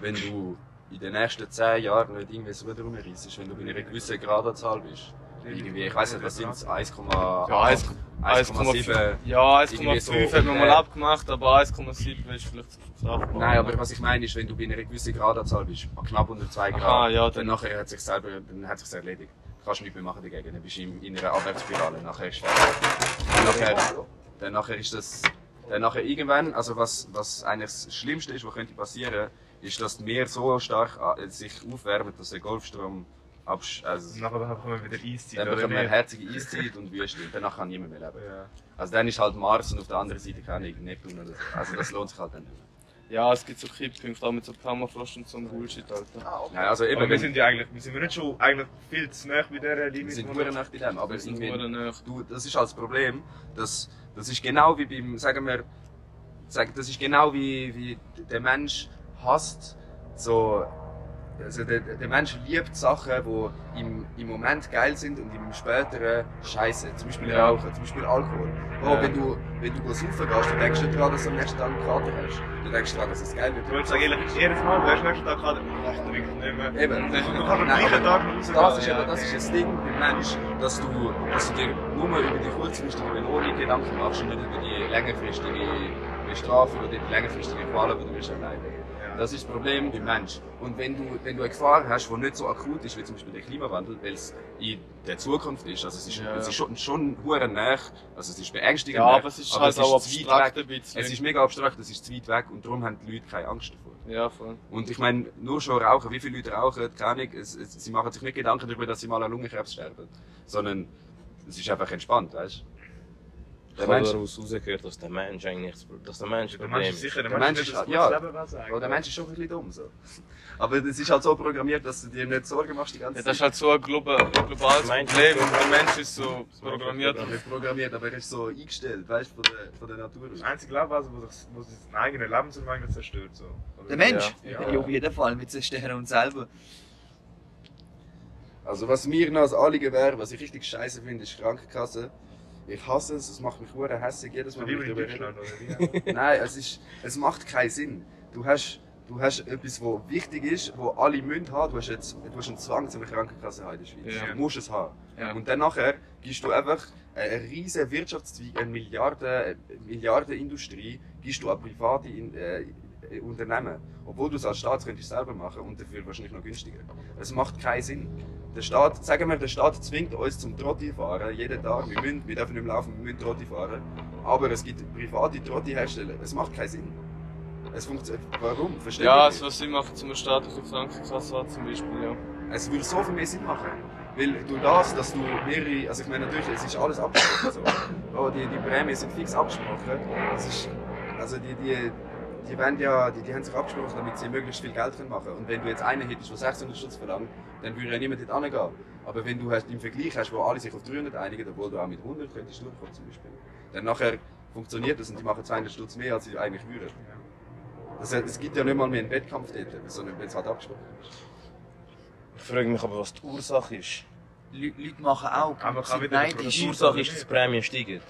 Wenn du in den nächsten 10 Jahren nicht irgendwie so rumreissest, wenn du bei einer gewissen Gradanzahl bist. Irgendwie, ich weiß nicht, was sind es? 1,8? Ja, 1, 1,7. Ja, Irgendwie 1,5 so hat man mal abgemacht, aber 1,7 ist vielleicht zu strafbar. Nein, aber was ich meine ist, wenn du bei einer gewissen Gradanzahl bist, knapp unter 2 Grad, ja, dann dann- nachher hat sich selber, dann hat sich's erledigt. Du kannst nichts mehr machen dagegen, dann bist du in, in einer Abwärtsspirale, nachher ist dann nachher, dann nachher ist das, dann nachher irgendwann, also was, was eigentlich das Schlimmste ist, was könnte passieren, ist, dass die Meer so stark äh, sich aufwärmt, dass der Golfstrom absch, also, nachher bekommen wir wieder Eiszeit. dann bekommen wir herzige Eiszeit und Wüste danach kann niemand mehr leben. Ja. Also dann ist halt Mars und auf der anderen Seite keine Neptun oder so. Also das lohnt sich halt dann nicht mehr. Ja, es gibt so Kipppunkte, auch mit so Permafrost und so einem Bullshit, Alter. Nein, also eben, Aber wir sind ja eigentlich, wir sind wir nicht schon eigentlich viel zu nah bei dieser Wir Linie. sind wo nur wir- nach bei dem, aber Wir sind irgendwie, nur näher. du, das ist halt das Problem, dass, das ist genau wie beim, sagen wir, das ist genau wie, wie der Mensch hasst, so, also der, der Mensch liebt Sachen, die im, im Moment geil sind und im späteren scheiße. Zum Beispiel Ja. Rauchen, zum Beispiel Alkohol. Oh, Ja. wenn du, wenn du saufen gehst, du denkst nicht daran, dass du am nächsten Tag einen Kater hast. Du denkst daran, dass es geil wird. Ich würde sagen, ehrlich, jedes Mal, du hast nächsten Tag gerade, ich möchte wirklich nicht mehr. Eben. Du kannst am gleichen Tag noch rausgehen. Das ist, ja. aber das ist das Ding beim Mensch, dass du, dass du dir nur über die kurzfristige Belohnung Gedanken machst und nicht über die längerfristige Bestrafung oder die längerfristige Qualen, die du wirst erleiden. Das ist das Problem beim Mensch. Und wenn du, wenn du eine Gefahr hast, die nicht so akut ist, wie zum Beispiel der Klimawandel, weil es in der Zukunft ist, also es ist, Ja. es ist schon, schon hure nah, also es ist beängstigend Ja, aber es ist halt auch zu weit abstrakt weg. ein bisschen. Es ist mega abstrakt, es ist zu weit weg und darum haben die Leute keine Angst davor. Ja, voll. Und ich meine, nur schon rauchen, wie viele Leute rauchen, keine Ahnung, es, es, sie machen sich nicht Gedanken darüber, dass sie mal an Lungenkrebs sterben. Sondern es ist einfach entspannt, weißt du? Ich Der habe Mensch, daraus rausgehört, dass der Mensch eigentlich, das dass der Mensch ein Der Problem Mensch ist sicher, der Der Mensch Mensch ist nicht ja. das Leben <laughs> was oh, der Mensch ist schon ein bisschen dumm. So. Aber es ist halt so programmiert, dass du dir nicht Sorgen machst die ganze Ja, Zeit. das ist halt so ein globa globales Mensch- Problem und der Mensch ist so programmiert. Er ist programmiert, aber er ist so eingestellt, weißt du, von der, von der Natur. Das einzige Lebewesen, wo sich, wo sich sein eigenes Leben zum Beispiel zerstört. So. Oder- Der Mensch? Ja. Ja, auf jeden Fall. Wir zerstören uns selber. Also was mir noch als Anliegen wäre, was ich richtig scheiße finde, ist Krankenkasse. Ich hasse es, es macht mich hure hässlich jedes Mal, ich in. Deutschland, oder wie? <laughs> Nein, es, ist, es macht keinen Sinn. Du hast, du hast etwas, was wichtig ist, wo alle müssen haben. Du hast, jetzt, du hast einen Zwang zu einer Krankenkasse haben in der Schweiz. Ja. Du musst es haben. Ja. Und dann nachher gibst du einfach eine riesige Wirtschaftszweig, eine Milliarden, Milliardenindustrie, gibst du an private äh, Unternehmen. Obwohl du es als Staat könntest selber machen und dafür wahrscheinlich noch günstiger. Es macht keinen Sinn. Der Staat, sagen wir, der Staat zwingt uns zum Trotti fahren, jeden Tag. Wir, müssen, wir dürfen nicht mehr laufen, wir müssen Trotti fahren. Aber es gibt private Trotti-Hersteller. Es macht keinen Sinn. Es funktioniert. Warum? Verstehe Ja, es was Sinn macht, zum eine staatliche Krankenkasse hat zum Beispiel, ja. Es würde so viel mehr Sinn machen. Weil durch das, dass du mehrere, also ich meine natürlich, es ist alles abgesprochen so. Aber die, die Prämien sind fix abgesprochen. Es ist, also die, die, die, wollen ja, die, die haben sich abgesprochen, damit sie möglichst viel Geld können machen können. Und wenn du jetzt einen hättest, der 600 Schutz verlangt, dann würde ja niemand dort hingehen. Aber wenn du hast, im Vergleich hast, wo alle sich auf 300 einigen, obwohl du auch mit 100 könntest durchkommen zum Beispiel, dann nachher funktioniert das und die machen 200 Stutz mehr, als sie eigentlich würden. Das, heißt, es gibt ja nicht mal mehr einen Wettkampf dort, sondern wenn es halt abgesprochen ist. Ich frage mich aber, was die Ursache ist. Leu- Leute machen auch, Aber kann wieder der neidisch. Die Ursache ist, dass die Prämien steigen.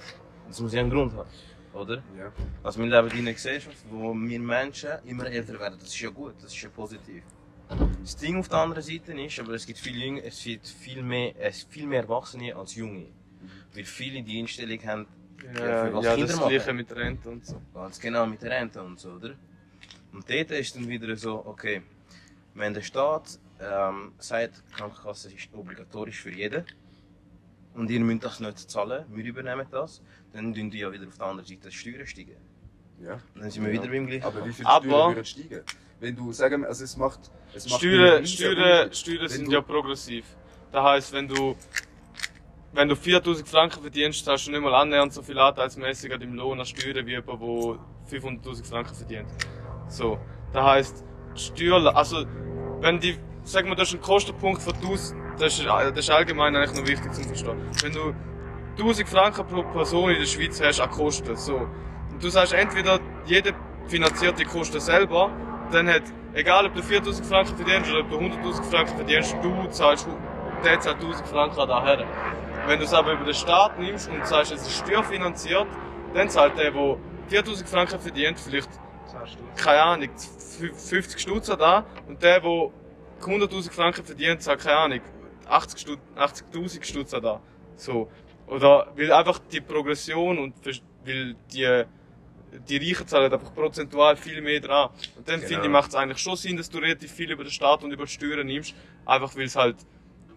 Das muss ja einen Grund haben. Oder? Ja. Also wir leben in einer Gesellschaft, wo wir Menschen immer älter werden. Das ist ja gut, das ist ja positiv. Das Ding auf der anderen Seite ist, aber es gibt viel jünger, es gibt viel mehr, es viel mehr Erwachsene als Junge. Weil viele die Einstellung haben, Ja, für was ja Kinder das machen. Gleiche mit Rente und so. ganz genau mit der Rente und so, oder? Und dort ist dann wieder so, okay, wenn der Staat ähm, sagt, die Krankenkasse ist obligatorisch für jeden und ihr müsst das nicht zahlen, wir übernehmen das, dann tun die ja wieder auf der anderen Seite die Steuern steigen. Ja. Und dann sind wir wieder beim gleichen. Aber wie viel Steuern würden steigen? Wenn du, sagen wir, also es macht... Es macht Steuern, Steuern. Steuern sind ja progressiv. Das heisst, wenn du, wenn du 4000 Franken verdienst, hast du nicht mal annähernd so viel anteilsmäßig an deinem Lohn an Steuern wie jemand, der 500.000 Franken verdient. So. Das heisst, die Steuer, also, wenn die, sagen wir, das ist ein Kostenpunkt von 1000, das ist, das ist allgemein eigentlich noch wichtig zu verstehen. Wenn du 1000 Franken pro Person in der Schweiz hast an Kosten, so. Und du sagst entweder, jeder finanziert die Kosten selber, dann hat, egal ob du 4000 Franken verdienst oder ob du 100.000 Franken verdienst, du zahlst, der zahlt 1000 Franken daher. Wenn du es aber über den Staat nimmst und sagst, es ist steuerfinanziert, dann zahlt der, der 4000 Franken verdient, vielleicht, keine Ahnung, 50 Stutz da und der, der 100.000 Franken verdient, zahlt, keine Ahnung, 80 Stutz, 80.000 Stutz da. So. Oder, weil einfach die Progression und, weil die, die Reichen zahlen einfach prozentual viel mehr dran. Und dann finde ich, macht es eigentlich schon Sinn, dass du relativ viel über den Staat und über die Steuern nimmst. Einfach weil es halt,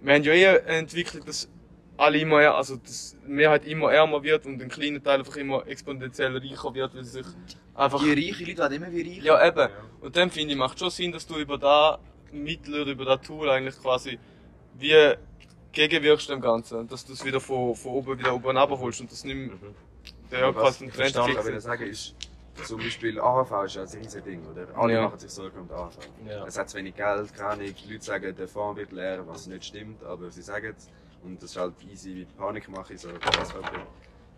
wir haben ja eh eine Entwicklung, dass alle immer, also, dass die Mehrheit immer ärmer wird und ein kleiner Teil einfach immer exponentiell reicher wird, weil sie sich einfach Die reichen Leute werden immer wie reich. ja, eben. Und dann finde ich, macht schon Sinn, dass du über da Mittel oder über das Tool eigentlich quasi wie gegenwirkst dem Ganzen. Und dass du es wieder von, von oben wieder oben runterholst und das nicht mehr, der ja Was ein ich Trend verstanden, aber ich ist. sagen ist, zum Beispiel AHV ist ja ein riesiges Ding, oder? Alle Ja. machen sich Sorgen um die AHV. Ja. Es hat zu wenig Geld, keine Ahnung, die Leute sagen, der Fonds wird leer, was nicht stimmt, aber sie sagen es. Und das ist halt easy Panikmache, so das halt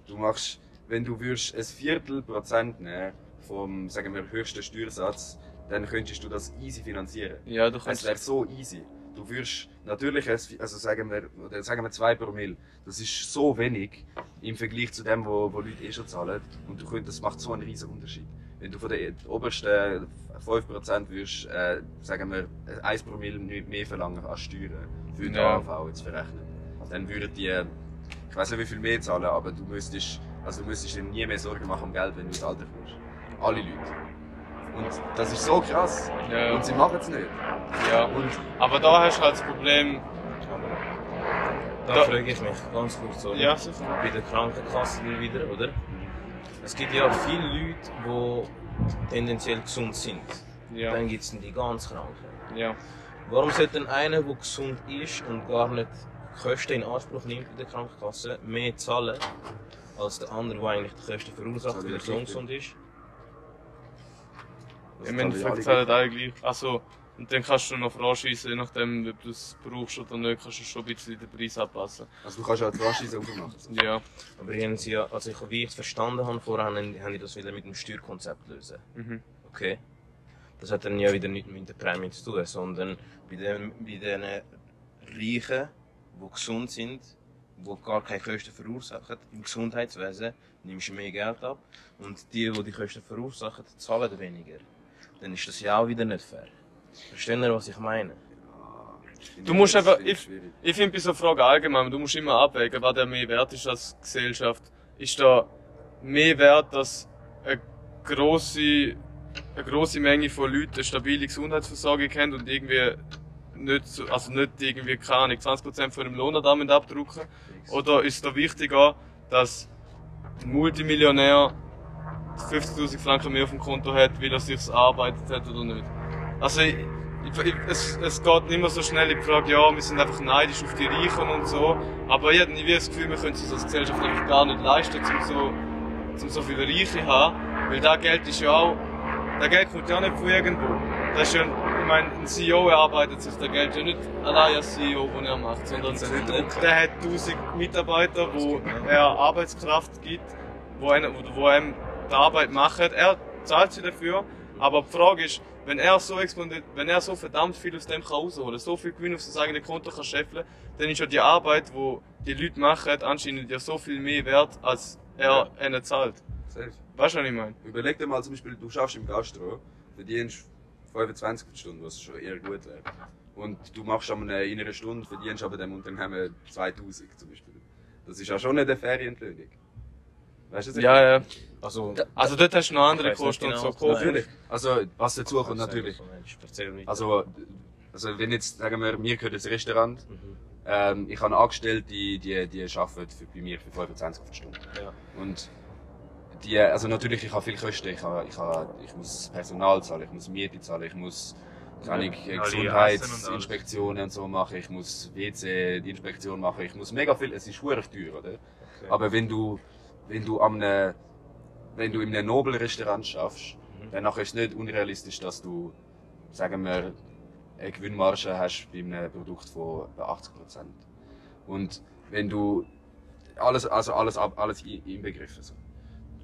Du machst, wenn du würdest ein Viertel Prozent nehmen vom, sagen wir, höchsten Steuersatz, dann könntest du das easy finanzieren. Ja, du Es kannst. wäre so easy. Du würdest natürlich, also sagen wir, oder sagen wir 2 Promille, das ist so wenig im Vergleich zu dem, wo, wo Leute eh schon zahlen. Und du könntest, das macht so einen riesen Unterschied. Wenn du von den obersten 5% würdest, äh, sagen wir, 1 Promille mehr verlangen als Steuern für die Ja. AHV jetzt verrechnen, dann würden die, ich weiß nicht wie viel mehr zahlen, aber du müsstest, also du müsstest dir nie mehr Sorgen machen um Geld, wenn du ins Alter kommst. Alle Leute. Und das ist so krass. Ja, Und sie machen es nicht. ja. Und Aber da hast du halt das Problem. Da, Da- frage ich mich ganz kurz, oder? Ja, sicher. Bei der Krankenkasse wieder, oder? Es gibt ja viele Leute, die tendenziell gesund sind. Ja. Dann gibt es die ganz Kranken. Ja. Warum sollte denn einer, der gesund ist und gar nicht Kosten in Anspruch nimmt bei der Krankenkasse, mehr zahlen als der andere, der eigentlich die Kosten verursacht, weil er so ungesund ist? Das Im zahlen Endeffekt alle zahlen alle gleich. Also, und dann kannst du noch franchisen, je nachdem, ob du es brauchst oder nicht, kannst du schon ein bisschen den Preis anpassen. Also du kannst auch die Franchise aufmachen. Ja. Aber hier haben sie ja, also ich, wie ich es verstanden habe vorher, haben, haben die das wieder mit dem Steuerkonzept lösen. Mhm. Okay. Das hat dann ja wieder nichts mit der Prämie zu tun, sondern bei den, bei den Reichen, die gesund sind, die gar keine Kosten verursachen im Gesundheitswesen, nimmst du mehr Geld ab. Und die, die die Kosten verursachen, zahlen weniger. Dann ist das ja auch wieder nicht fair. Verstehen ihr, was ich meine? Du musst einfach, ich, ich finde bei so Fragen allgemein, du musst immer abwägen, was der mehr wert ist als Gesellschaft. Ist da mehr wert, dass eine grosse, eine grosse Menge von Leuten eine stabile Gesundheitsversorgung haben und irgendwie nicht, so, also nicht irgendwie, keine Ahnung, 20% von dem Lohn damit abdrucken? Oder ist da wichtiger, dass Multimillionär 50.000 Franken mehr auf dem Konto hat, weil er sich erarbeitet hat oder nicht? Also, ich, ich, es, es geht nicht mehr so schnell in die Frage, ja, wir sind einfach neidisch auf die Reichen und so. Aber ich habe nie das Gefühl, wir können es uns als Gesellschaft einfach gar nicht leisten, um so, um so viele Reiche zu haben. Weil das Geld ist ja auch, das Geld kommt ja nicht von irgendwo. Das ist ja, ich meine, ein CEO erarbeitet sich das Geld ja nicht allein als CEO, den er macht, sondern der hat 1000 Mitarbeiter, wo er Arbeitskraft gibt, wo, einer, wo, wo einem die Arbeit macht. Er zahlt sie dafür Aber die Frage ist, wenn er so exponent, wenn er so verdammt viel aus dem kann rausholen, so viel Gewinn auf sein eigenes Konto kann scheffeln, dann ist ja die Arbeit, die die Leute machen, anscheinend ja so viel mehr wert, als er ihnen zahlt. Safe. Weißt du, was ich meine? Überleg dir mal zum Beispiel, du schaffst im Gastro, verdienst 25 pro Stunde, was schon eher gut wäre. Und du machst einer, in einer Stunde, verdienst aber dem Unternehmen 2000 zum Beispiel. Das ist ja schon eine faire Entlöhnung. Weißt du, was ich Ja, ja. Also, Also dort hast du noch andere Kosten und genau, so. Natürlich. Also, was dazu kommt natürlich. Also, also wenn jetzt, sagen wir, mir gehört das Restaurant, Mhm. ähm, ich habe Angestellte, die, die, die arbeiten für, bei mir für 25 pro Stunde. Ja. Und die, also natürlich, ich habe viele Kosten. Ich, habe, ich, habe, ich muss Personal zahlen, ich muss Miete zahlen, ich muss keine Ahnung, Ja, Gesundheitsinspektionen und so machen, ich muss WC, die Inspektion machen, ich muss mega viel, es ist schwierig teuer, oder? Aber wenn du, wenn du am ne, wenn du in einem Nobelrestaurant schaffst, Mhm. dann ist es nicht unrealistisch, dass du, sagen wir, eine Gewinnmarge hast bei einem Produkt von etwa 80% Und wenn du alles, also alles, alles inbegriffen, so.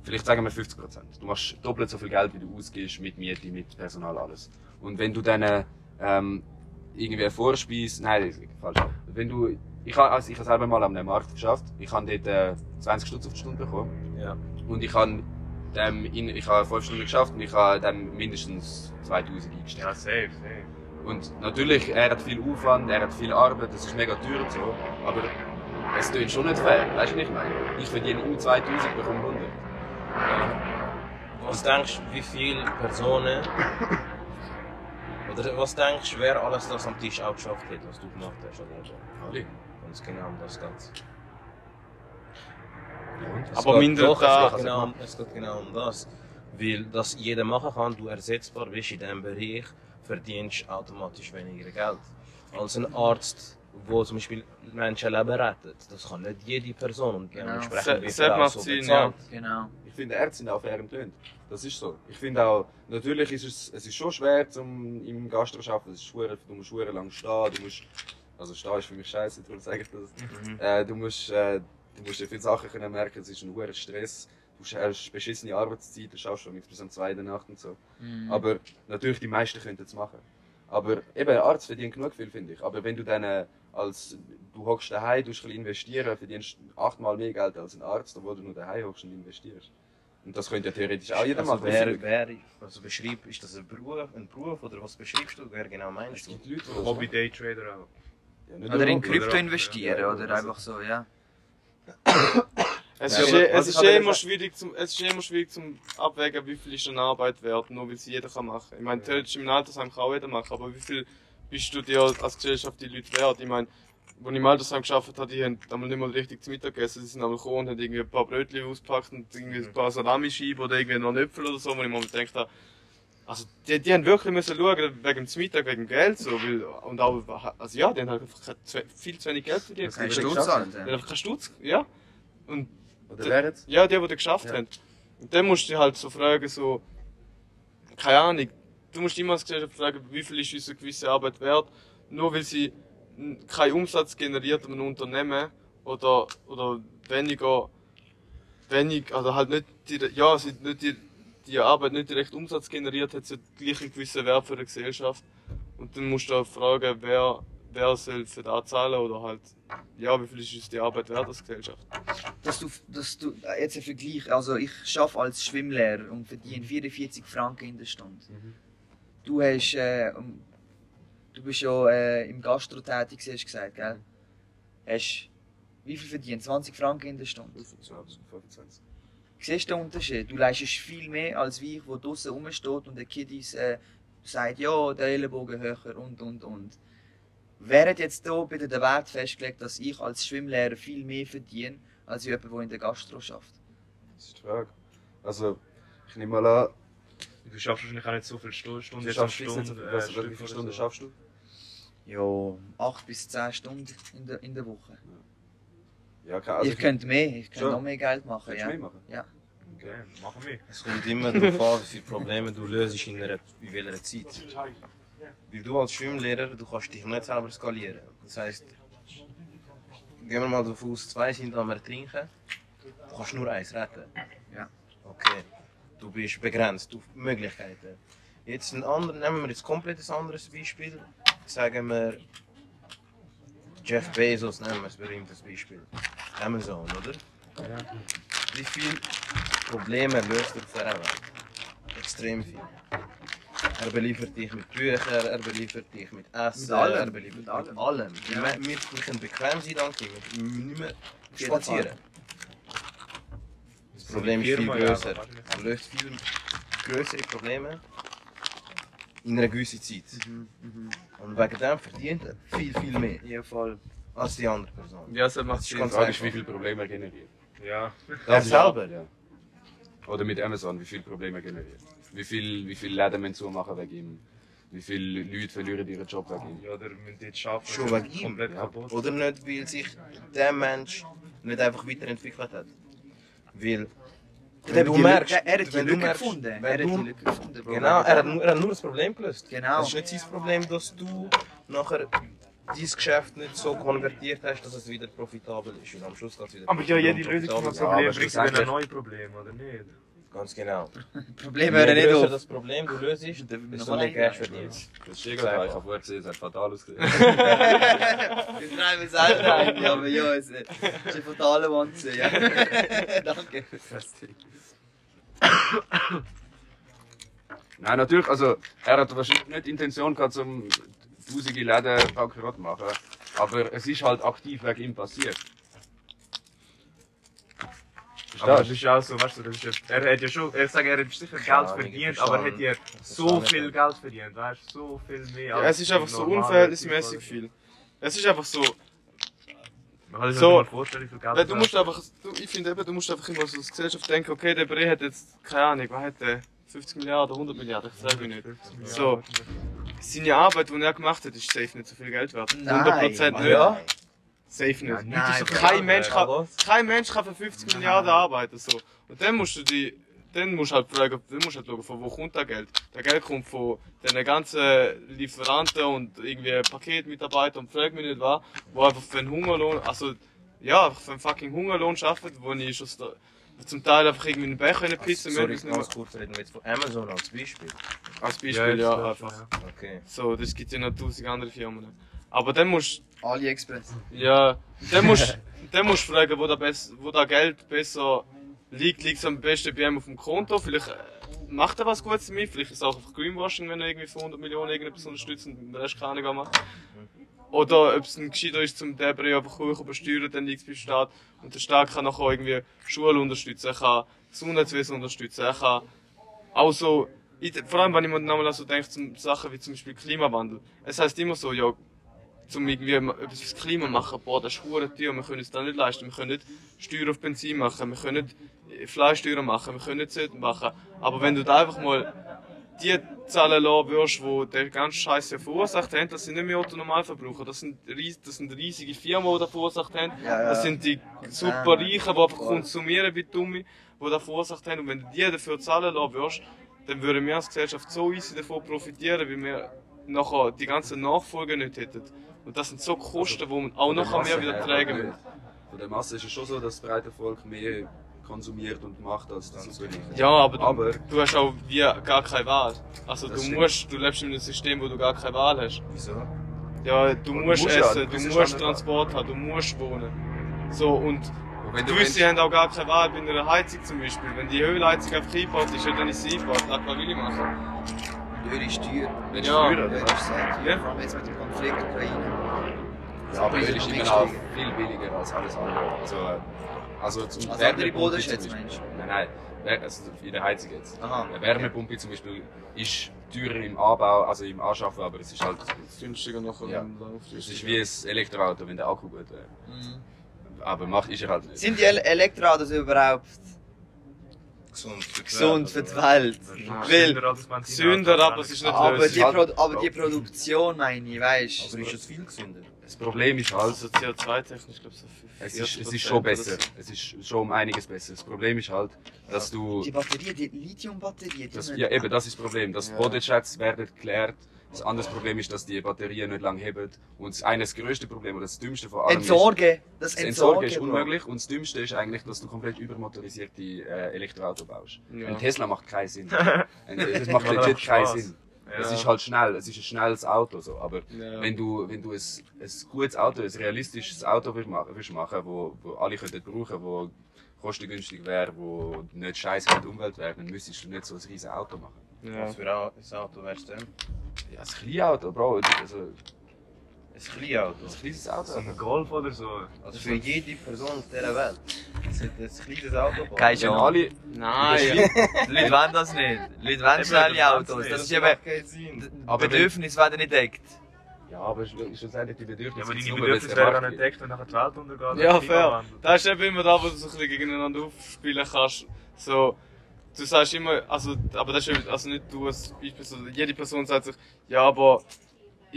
Vielleicht sagen wir 50% Du machst doppelt so viel Geld, wie du ausgibst mit Miete, mit Personal, alles. Und wenn du dann, ähm, irgendwie eine Vorspeise, nein, das ist falsch. Wenn du, ich habe, also ich habe selber mal am Markt geschafft. Ich habe dort äh, 20 Stutz auf die Stunde bekommen. Ja. Und ich habe, ähm, in, ich habe 5 Stunden geschafft und ich habe dann mindestens 2000 eingestellt. Ja, safe, safe. Und natürlich, er hat viel Aufwand, er hat viel Arbeit, das ist mega teuer und so. Aber es tönt schon nicht fair, weißt du, ich meine? Ich verdiene immer 2000, bekomme 100. Was denkst du, wie viele Personen oder was denkst du, wer alles das am Tisch auch geschafft hat, was du gemacht hast? Oder? Alle. Ganz genau um das geht's. Es Aber mindert doch, da- es geht, genau, um- es geht genau um das. Weil das jeder machen kann, du ersetzbar bist in diesem Bereich, verdienst du automatisch weniger Geld. Als ein Arzt, der zum Beispiel Menschenleben rettet. Das kann nicht jede Person und Genau. dementsprechend Se- wird auch so Sinn, bezahlt. Genau. Ich finde, Ärzte sind auch fair entlöhnt. Das ist so. Ich finde auch, natürlich ist es, es ist schon schwer, zum im Gastro zu arbeiten. Es ist schwer, du musst schwer lang stehen, du musst, also stehen ist für mich scheiße, darum sage ich das. Äh, du musst, äh, du musst dir viele Sachen können merken, es ist ein hoher Stress. Du hast beschissene Arbeitszeit, du schaffst schon bis um zwei in der Nacht und so. Mhm. Aber natürlich, die meisten können es machen. Aber eben, ein Arzt verdient genug viel, finde ich. Aber wenn du dann äh, als, du hockst daheim, du musst ein bisschen investieren, verdienst achtmal mehr Geld als ein Arzt, obwohl du nur daheim hockst und investierst. Und das könnte ja theoretisch auch jeder Also machen. wer, wer, also beschreib, ist das ein Beruf, ein Beruf oder was beschreibst du? Wer genau es meinst du? gibt Leute, Hobby. Daytrader auch. Oder in. Krypto oder- investieren ja, oder einfach so, ja. Es Ja, ist, aber eh- es ist eh immer schwierig zum, es ist eh immer schwierig zum abwägen, wie viel ist eine Arbeit wert, nur weil sie jeder kann machen. Ich meine, theoretisch im Altersheim kann auch jeder machen, aber wie viel bist du dir als Gesellschaft die Leute wert? Ich meine, als ich im Altersheim geschafft habe, die haben einmal nicht mal richtig zu Mittag gegessen, sie sind einmal gekommen und haben irgendwie ein paar Brötchen ausgepackt und irgendwie ein paar Salamischeiben oder irgendwie noch einen Äpfel oder so, wo ich mir gedacht habe, also die, die haben wirklich müssen schauen, wegen dem Mittag, wegen dem Geld, so, weil, und auch, also ja, die haben halt einfach kein- viel zu wenig Geld verdient. Kein Sturz halt, zahlen. Die haben einfach keinen Stutz, ja. Und Oder wer jetzt? ja, die, die das geschafft Ja. haben. Und dann musst du dich halt so fragen, so, keine Ahnung, du musst immer als Gesellschaft fragen, wie viel ist unsere gewisse Arbeit wert, nur weil sie keinen Umsatz generiert an einem Unternehmen oder, oder weniger, wenig, also halt nicht, die, ja, sie nicht die, die Arbeit nicht direkt Umsatz generiert, hat sie gleich einen gewissen Wert für die Gesellschaft. Und dann musst du auch fragen, wer, wer soll für das zahlen oder halt, ja, wie viel ist uns die Arbeit wert als Gesellschaft. Dass du, dass du, äh, jetzt ein Vergleich, also ich arbeite als Schwimmlehrer und verdiene 44 Franken in der Stunde. Du hast, äh, du bist ja äh, im Gastro tätig, hast du gesagt, gell? Hast, wie viel verdient? 20 Franken in der Stunde. 25. 25. Siehst du den Unterschied? Du leistest viel mehr als wie ich, der draußen rumsteht und der Kiddies äh, sagt, ja, der Ellenbogen höher und und und. Wer hat jetzt hier bitte den Wert festgelegt, dass ich als Schwimmlehrer viel mehr verdiene, als jemand, der in der Gastro schafft? Das ist die Frage. Also, ich nehme mal an, Du schaffst wahrscheinlich auch nicht so viele Stu- Stunden. du schaffst jetzt nicht so viel. Stunde, äh, wie viele Stunden so. schaffst du? Ja, 8 bis 10 Stunden in der, in der Woche. Ja, keine also ich könnte mehr, ich könnte Schon? noch mehr Geld machen. Ja. mehr machen? Ja. Okay, machen wir. Es kommt immer darauf an, wie viele Probleme du löst in, einer, in welcher Zeit. Weil du als Schwimmlehrer, du kannst dich nicht selber skalieren. Das heisst, gehen wir mal davon aus, zwei sind am Ertrinken, du kannst nur eins retten. Ja. Okay, du bist begrenzt auf Möglichkeiten. Jetzt ein anderer, nehmen wir jetzt komplett ein anderes Beispiel. Sagen wir Jeff Bezos, nehmen wir ein berühmtes Beispiel. Amazon, oder? Wie viele Probleme löst er auf dieser Welt? Extrem viel. Er beliefert dich mit Büchern, er beliefert dich mit Essen, Mit allem, er beliefert mit mit allem. allem. Ja. Wir, wir können bequem sein, danke. Wir müssen nicht mehr spazieren. Das Problem ist viel größer. Er löst viel größere Probleme in einer gewissen Zeit. Und wegen dem verdient er viel, viel mehr Ja, voll. als die andere Person. Ja, das macht Das ist Sinn. Die Frage ist, wie viele Probleme er generiert. Ja. Er selber. Ja. Oder mit Amazon, wie viele Probleme er generiert. Wie viele wie viel Läden müssen zumachen wegen ihm. Wie viele Leute verlieren ihren Job wegen ihm. Ja, oder müssen dort arbeiten. Schon das wegen ihm, komplett ja. kaputt. Oder nicht, weil sich der Mensch nicht einfach weiterentwickelt hat. Weil, Er wenn hat du die merkst, Lücke, er hat die Lücke merkst, gefunden. Er hat die Lücke gefunden. Genau, er hat, nur, er hat nur das Problem gelöst. Genau. Es ist nicht sein Problem, dass du nachher dein Geschäft nicht so konvertiert hast, dass es wieder profitabel ist. Und am Schluss geht es wieder Aber ja, jede Lösung von einem Problem bringt wieder ein neues Problem, oder nicht? Ganz genau. <laughs> Problem hören nicht auf. das Problem du löst, desto mehr mal Cash verdienst. Das Schiegerteig, ich habe vorher gesehen, es hat fatal ausgesehen. <laughs> Wir treiben es auch <laughs> rein. Aber ja, es ist ein fataler Wahnsinn. Ja. Danke. Nein, natürlich, also er hat wahrscheinlich nicht die Intention gehabt, um tausende Läden bankrott machen. Aber es ist halt aktiv wegen ihm passiert. Aber das ist ja auch so, weißt du, das ist ja, er hat ja schon, er sagt, er hat sicher Geld Ahnung, verdient, ich aber er hat ja so viel. Geld verdient, weißt du, so viel mehr. Ja, als es ist einfach so unverhältnismäßig viel. Es ist einfach so, Man kann sich So. vorstellen, wie viel Geld weil du musst einfach, du, ich finde eben, du musst einfach immer so als Gesellschaft denken, okay, der Bre hat jetzt, keine Ahnung, was hat der, 50 Milliarden, 100 Milliarden, ich sage nicht. So, seine Arbeit, die er gemacht hat, ist safe nicht so viel Geld wert. Nein. 100% nicht. Ja. Safe nicht. Nein, Nein, doch kein, Geld Mensch kann, kein Mensch kann für 50 Milliarden arbeiten. So. Und dann musst du die, dann musst du halt fragen, dann musst du halt schauen, von wo kommt das Geld? Das Geld kommt von den ganzen Lieferanten und irgendwie Paketmitarbeitern und frag mich nicht was, wo einfach für einen Hungerlohn, also ja, einfach für einen fucking Hungerlohn arbeiten, wo ich schon zum Teil einfach irgendwie einen Becher pissen Sorry, müssen. ganz kurz reden wir jetzt von Amazon als Beispiel. Als Beispiel, Ja, ja, ja, einfach. ja. Okay. So, das gibt ja noch tausend andere Firmen. Aber dann musst AliExpress. Ja, dann musst dann musst du fragen, wo da, bess, wo da Geld besser liegt. Liegt es am besten bei ihm auf dem Konto? Vielleicht äh, macht er was Gutes damit. Vielleicht ist es auch einfach Greenwashing, wenn er irgendwie für 100 Millionen irgendetwas unterstützt und den Rest keine macht. Oder ob es ein gescheiter ist, zum Debris einfach hoch übersteuern, dann liegt es beim Staat. Und der Staat kann nachher irgendwie Schulen unterstützen, er kann Gesundheitswesen unterstützen, er kann auch so, vor allem wenn ich mir nochmal so denke, zum Sachen wie zum Beispiel Klimawandel. Es heißt immer so, ja, zum irgendwie etwas fürs Klima machen, boah, das ist hure teuer, wir können es da nicht leisten, wir können nicht Steuer auf Benzin machen, wir können nicht äh, Fleischsteuer machen, wir können nicht Zöten machen. Aber wenn du da einfach mal die Zahlen lassen würdest, die der ganze Scheiß ja verursacht haben, das sind nicht mehr Autonormalverbraucher, das sind, ries- das sind riesige Firmen, die das verursacht haben. Ja, ja. Das sind die super Reichen, die einfach konsumieren wie Dumme, die das verursacht haben. Und wenn du die dafür zahlen lassen würdest, dann würden wir als Gesellschaft so easy davon profitieren, weil wir nachher die ganzen Nachfolger nicht hätten. Und das sind so Kosten, die man auch nachher mehr wieder tragen muss. Von der Masse ist es schon so, dass das breite Volk mehr konsumiert und macht das Superreiche. Ja, aber, Aber- du, du hast auch wie gar keine Wahl. Also du stimmt. musst, du lebst in einem System, wo du gar keine Wahl hast. Wieso? Ja, du musst musst ja, essen, du du musst Transport haben, du musst wohnen. So, und Und wenn du gewisse haben auch gar keine Wahl bei einer Heizung zum Beispiel. Wenn die Ölheizung einfach eingebaut ist, dann ist sie eingebaut. Das kann ich machen. Öl ist teuer. wenn Ja. Öl oder? ist sehr teuer. Ja. Vor allem jetzt mit dem Konflikt Ukraine. Ja, aber Öl ist immer noch viel billiger als alles andere. Also, äh, also zum Also andere Wärmepumpe Bodenschätze, zum Beispiel. Nein, nein, also in der Heizung jetzt. Aha. Eine Wärmepumpe zum Beispiel ist teurer im Anbau, also im Anschaffen, aber es ist halt, Günstiger nachher Ja. im Lauf. es ist wie ein Elektroauto, wenn der Akku gut wäre. Mhm. Aber macht ist er halt nicht. Sind die El Elektroautos überhaupt Gesund für die gesund für Welt, die? Welt? Weil, Sünder als Benzin- Sünder, aber es ist nicht aber die, Pro aber die Produktion, meine ich, weißt Aber ist es viel gesünder? Das Problem ist halt, Also CO2-technisch, glaube ich, so es 40% ist, es ist schon besser. Es ist schon um einiges besser. Das Problem ist halt, dass du Die Batterie, die Lithium-Batterie, die Das, ja, eben, das ist das Problem. Dass Ja. Bodenschätze werden geklärt, Das andere Problem ist, dass die Batterien nicht lange heben. Und das eine das grösste Problem oder das dümmste von allem ist, Entsorgen. Das das Entsorgen. Entsorgen ist Bro. unmöglich und das Dümmste ist eigentlich, dass du komplett übermotorisierte äh, Elektroauto baust. Ja. Ein Tesla macht keinen Sinn. Ein- <laughs> das macht legit keinen Spaß. Sinn. Es ist halt schnell, es ist ein schnelles Auto, so. aber Ja. wenn du, wenn du ein, ein gutes Auto, ein realistisches Auto willst machen, willst wo, wo alle könnten brauchen, wo kostengünstig wäre, wo nicht scheiße für die Umwelt wäre, dann müsstest du nicht so ein riesiges Auto machen. Ja. Was für ein Auto wärst du denn? Ja, ein kleines Auto, Bro, also Ein kleines Auto. ein kleines Auto. So ein Golf oder so. Also für jede Person auf dieser Welt. sollte ein kleines Auto. Keine Chance. alle, Nein, Die Leute wollen das nicht. Die Leute wollen schnelle Autos. Das ist eben. Aber Bedürfnisse werden nicht deckt. ja, aber sch- schlussendlich die Bedürfnisse Ja, aber deine es Bedürfnisse werden dann entdeckt, wenn nachher die Welt untergeht. Ja, fair. Das ist eben immer da, wo du so ein bisschen gegeneinander aufspielen kannst. So, du sagst immer, also, aber das ist eben- also nicht du als Beispiel, jede Person sagt sich, ja, aber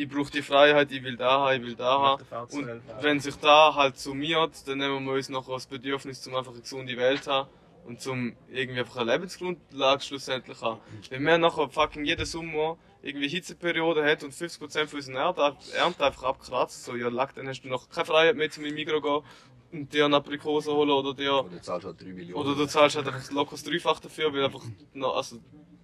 ich brauche die Freiheit, ich will da haben, ich will da haben. Und wenn sich da halt summiert, dann nehmen wir uns noch das Bedürfnis, zum einfach eine gesunde Welt zu haben und zum irgendwie einfach eine Lebensgrundlage schlussendlich haben. Wenn wir nachher fucking jeden Sommer irgendwie Hitzeperiode hat und 50% von unserer Ernte, Ernte einfach abkratzt, so, ja, lag, dann hast du noch keine Freiheit mehr, zum in Migros gehen und dir eine Aprikose holen oder dir, Oder du zahlst halt 3 Millionen. oder du zahlst halt einfach locker das Dreifache dafür, weil einfach, na, also,